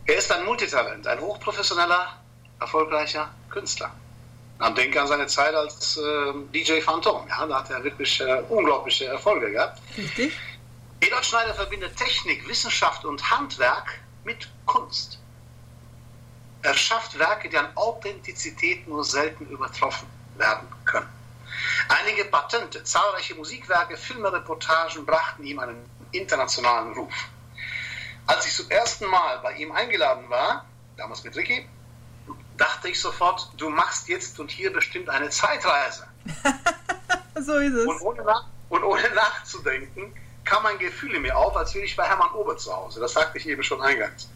Er ist ein Multitalent, ein hochprofessioneller, erfolgreicher Künstler. Man denke an seine Zeit als äh, DJ Phantom. Ja, da hat er wirklich äh, unglaubliche Erfolge gehabt. Richtig? Eduard Schneider verbindet Technik, Wissenschaft und Handwerk mit Kunst. Er schafft Werke, die an Authentizität nur selten übertroffen werden können. Einige Patente, zahlreiche Musikwerke, Filme, Reportagen brachten ihm einen internationalen Ruf. Als ich zum ersten Mal bei ihm eingeladen war, damals mit Ricky, dachte ich sofort, du machst jetzt und hier bestimmt eine Zeitreise. So ist es. Und ohne, nach, und ohne nachzudenken, kam mein Gefühl in mir auf, als wäre ich bei Hermann Ober zu Hause. Das sagte ich eben schon eingangs.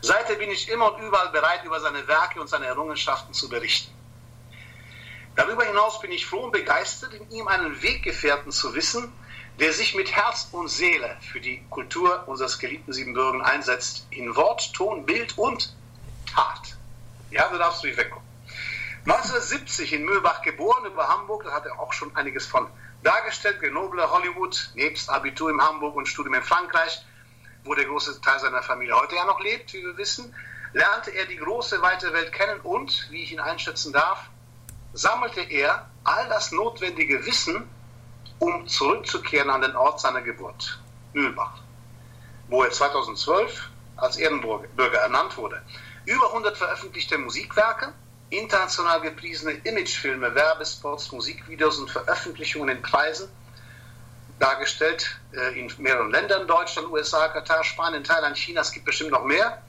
Seitdem bin ich immer und überall bereit, über seine Werke und seine Errungenschaften zu berichten. Darüber hinaus bin ich froh und begeistert, in ihm einen Weggefährten zu wissen, der sich mit Herz und Seele für die Kultur unseres geliebten Siebenbürgen einsetzt, in Wort, Ton, Bild und Tat. Ja, da darfst du nicht wegkommen. 1970 in Mühlbach geboren, über Hamburg, da hat er auch schon einiges von dargestellt. Grenoble, Hollywood, nebst Abitur in Hamburg und Studium in Frankreich, wo der große Teil seiner Familie heute ja noch lebt, wie wir wissen, lernte er die große, weite Welt kennen und, wie ich ihn einschätzen darf, sammelte er all das notwendige Wissen, um zurückzukehren an den Ort seiner Geburt, Mühlbach, wo er 2012 als Ehrenbürger ernannt wurde. Über 100 veröffentlichte Musikwerke, international gepriesene Imagefilme, Werbespots, Musikvideos und Veröffentlichungen in Preisen, dargestellt äh, in mehreren Ländern, Deutschland, USA, Katar, Spanien, Thailand, China, es gibt bestimmt noch mehr,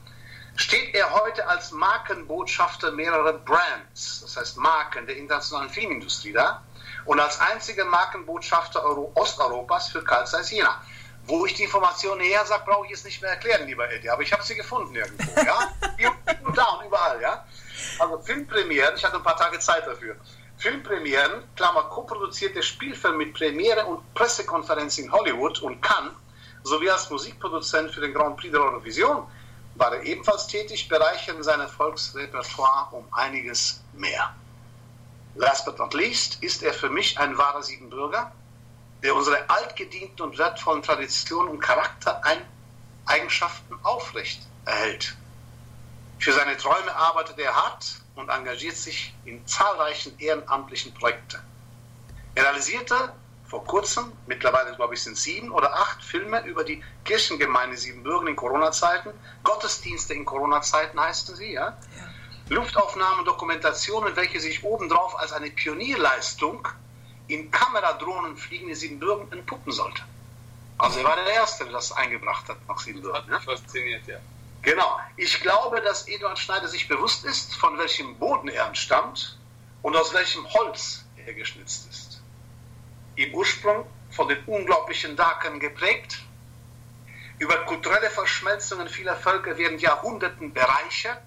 steht er heute als Markenbotschafter mehrerer Brands, das heißt Marken der internationalen Filmindustrie da, und als einziger Markenbotschafter Euro Osteuropas für Carl Zeiss Jena. Wo ich die Informationen her sage, brauche ich es nicht mehr erklären, lieber Eddie, aber ich habe sie gefunden irgendwo, ja? Hier und da und überall, ja? Also Filmpremieren, ich hatte ein paar Tage Zeit dafür. Filmpremieren, Klammer, co-produzierte Spielfilme mit Premiere und Pressekonferenz in Hollywood und Cannes, sowie als Musikproduzent für den Grand Prix der Eurovision, war er ebenfalls tätig, bereichern sein Erfolgsrepertoire um einiges mehr. Last but not least ist er für mich ein wahrer Siebenbürger, der unsere altgedienten und wertvollen Traditionen und Charaktereigenschaften aufrecht erhält. Für seine Träume arbeitet er hart und engagiert sich in zahlreichen ehrenamtlichen Projekten. Er realisierte vor kurzem, mittlerweile glaube ich sind sieben oder acht Filme über die Kirchengemeinde Siebenbürgen in Corona-Zeiten, Gottesdienste in Corona-Zeiten heißen sie, ja? Luftaufnahmen, Dokumentationen, welche sich obendrauf als eine Pionierleistung in Kameradrohnen fliegende Siebenbürgen entpuppen sollte. Also er war der Erste, der das eingebracht hat nach Hat Siebenbürgen. mich fasziniert, ja. Genau. Ich glaube, dass Eduard Schneider sich bewusst ist, von welchem Boden er entstammt und aus welchem Holz er geschnitzt ist. Im Ursprung von den unglaublichen Daken geprägt, über kulturelle Verschmelzungen vieler Völker während Jahrhunderten bereichert,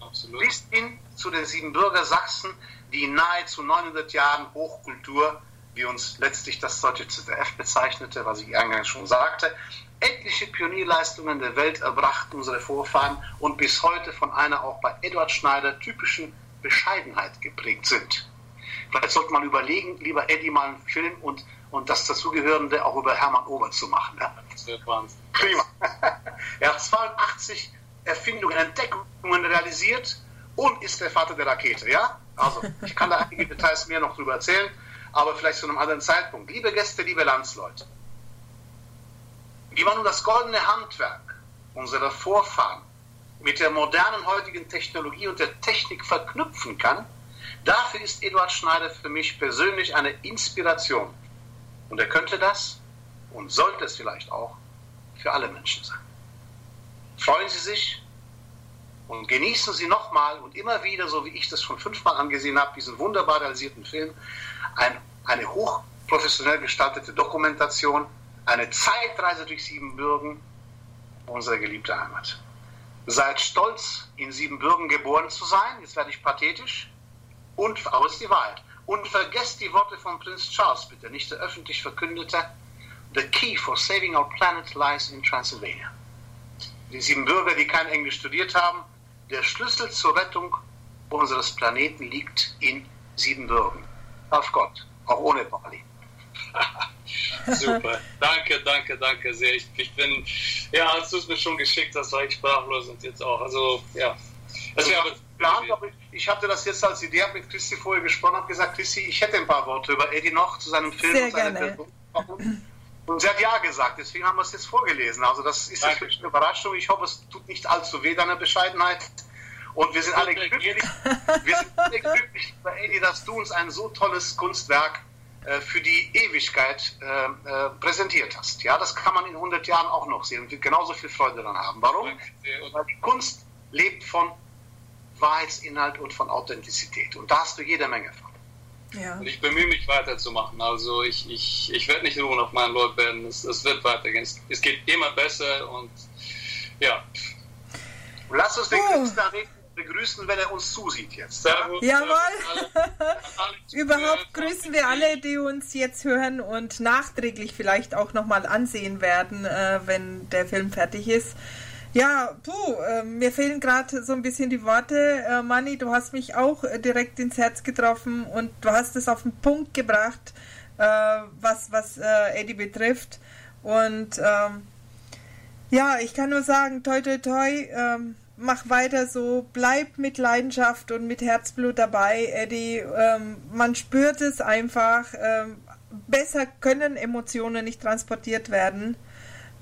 Absolut. bis hin zu den Siebenbürger Sachsen, die in nahezu 900 Jahren Hochkultur, wie uns letztlich das deutsche ZDF bezeichnete, was ich eingangs schon sagte, etliche Pionierleistungen der Welt erbracht, unsere Vorfahren, und bis heute von einer auch bei Eduard Schneider typischen Bescheidenheit geprägt sind. Vielleicht sollte man überlegen, lieber Eddie mal einen Film und, und das dazugehörende auch über Hermann Ober zu machen. Ja? Das wird Wahnsinn. Prima. er hat 82 Erfindungen, Entdeckungen realisiert und ist der Vater der Rakete. Ja? Also, ich kann da einige Details mehr noch drüber erzählen, aber vielleicht zu einem anderen Zeitpunkt. Liebe Gäste, liebe Landsleute, wie man nun das goldene Handwerk unserer Vorfahren mit der modernen heutigen Technologie und der Technik verknüpfen kann, dafür ist Eduard Schneider für mich persönlich eine Inspiration. Und er könnte das und sollte es vielleicht auch für alle Menschen sein. Freuen Sie sich und genießen Sie nochmal und immer wieder, so wie ich das schon fünfmal angesehen habe, diesen wunderbar realisierten Film, ein, eine hochprofessionell gestaltete Dokumentation, eine Zeitreise durch Siebenbürgen, unsere geliebte Heimat. Seid stolz, in Siebenbürgen geboren zu sein, jetzt werde ich pathetisch, und, ist die Wahrheit. Und vergesst die Worte von Prinz Charles bitte, nicht der öffentlich verkündete, The key for saving our planet lies in Transylvania. Die Siebenbürger, die kein Englisch studiert haben, der Schlüssel zur Rettung unseres Planeten liegt in Siebenbürgen. Auf Gott, auch ohne Bali. Super. Danke, danke, danke sehr. Ich, ich bin, ja, als du es mir schon geschickt hast, war ich sprachlos und jetzt auch. Also, ja. Also, ja, aber ich, ich hatte das jetzt als Idee, habe mit Christi vorher gesprochen, habe gesagt, Christi, ich hätte ein paar Worte über Eddie noch zu seinem Film sehr und seiner Person. Und sie hat ja gesagt, deswegen haben wir es jetzt vorgelesen. Also das ist jetzt wirklich eine Überraschung. Ich hoffe, es tut nicht allzu weh, deine Bescheidenheit. Und wir sind alle glücklich, wir sind alle glücklich, Eddie, dass du uns ein so tolles Kunstwerk für die Ewigkeit äh, äh, präsentiert hast. Ja, das kann man in 100 Jahren auch noch sehen und wird genauso viel Freude daran haben. Warum? Weil die Kunst lebt von Wahrheitsinhalt und von Authentizität. Und da hast du jede Menge von. Ja. Und ich bemühe mich weiterzumachen. Also ich, ich, ich werde nicht ruhen auf meinen Lorbeeren. Es, es wird weitergehen. Es, es, geht immer besser und ja. Lass uns den oh. Künstler begrüßen, wenn er uns zusieht jetzt. Servus, Jawohl. Überhaupt grüßen wir alle, die uns jetzt hören und nachträglich vielleicht auch nochmal ansehen werden, äh, wenn der Film fertig ist. Ja, du, äh, mir fehlen gerade so ein bisschen die Worte. Äh, Manni, du hast mich auch äh, direkt ins Herz getroffen und du hast es auf den Punkt gebracht, äh, was, was äh, Eddie betrifft. Und ähm, ja, ich kann nur sagen, toi toi toi, ähm, mach weiter so, bleib mit Leidenschaft und mit Herzblut dabei, Eddie. Ähm, man spürt es einfach. Ähm, besser können Emotionen nicht transportiert werden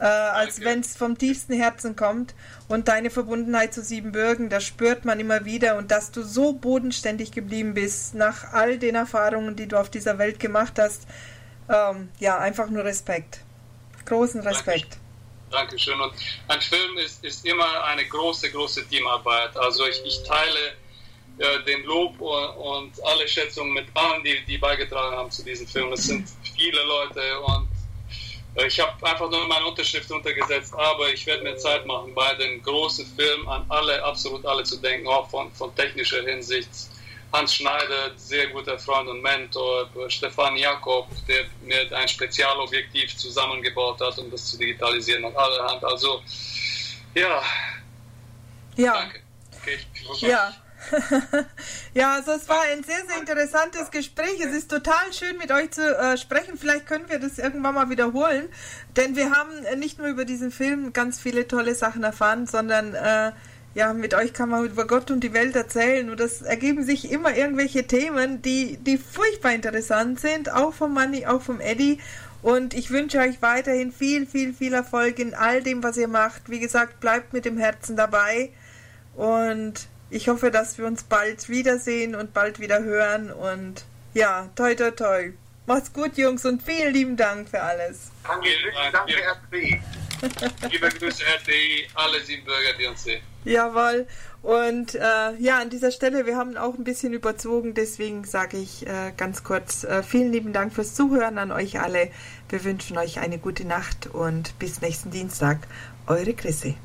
äh, als wenn es vom tiefsten Herzen kommt. Und deine Verbundenheit zu Siebenbürgen, das spürt man immer wieder. Und dass du so bodenständig geblieben bist, nach all den Erfahrungen, die du auf dieser Welt gemacht hast, ähm, ja, einfach nur Respekt. Großen Respekt. Dankeschön. Und ein Film ist, ist immer eine große, große Teamarbeit. Also ich, ich teile äh, den Lob und, und, alle Schätzungen mit allen, die, die beigetragen haben zu diesem Film. Es sind viele Leute und äh, ich habe einfach nur meine Unterschrift untergesetzt, aber ich werde mir Zeit machen, bei dem großen Film an alle, absolut alle zu denken, auch von, von technischer Hinsicht. Hans Schneider, sehr guter Freund und Mentor, Stefan Jakob, der mir ein Spezialobjektiv zusammengebaut hat, um das zu digitalisieren und allerhand. Also, ja. Ja. Danke. Okay, ja. ja, also es war ein sehr, sehr interessantes Gespräch. Es ist total schön, mit euch zu äh, sprechen. Vielleicht können wir das irgendwann mal wiederholen, denn wir haben nicht nur über diesen Film ganz viele tolle Sachen erfahren, sondern äh, ja, mit euch kann man über Gott und die Welt erzählen und es ergeben sich immer irgendwelche Themen, die, die furchtbar interessant sind, auch vom Manni, auch vom Eddie. Und ich wünsche euch weiterhin viel, viel, viel Erfolg in all dem, was ihr macht. Wie gesagt, bleibt mit dem Herzen dabei und ich hoffe, dass wir uns bald wiedersehen und bald wieder hören. Und ja, toi, toi, toi. Macht's gut, Jungs, und vielen lieben Dank für alles. Danke, danke RTI. Liebe Grüße, RTI, alle sieben Bürger, die uns sehen. Jawohl. Und äh, ja, an dieser Stelle, wir haben auch ein bisschen überzogen, deswegen sage ich äh, ganz kurz äh, vielen lieben Dank fürs Zuhören an euch alle. Wir wünschen euch eine gute Nacht und bis nächsten Dienstag. Eure Chrissy.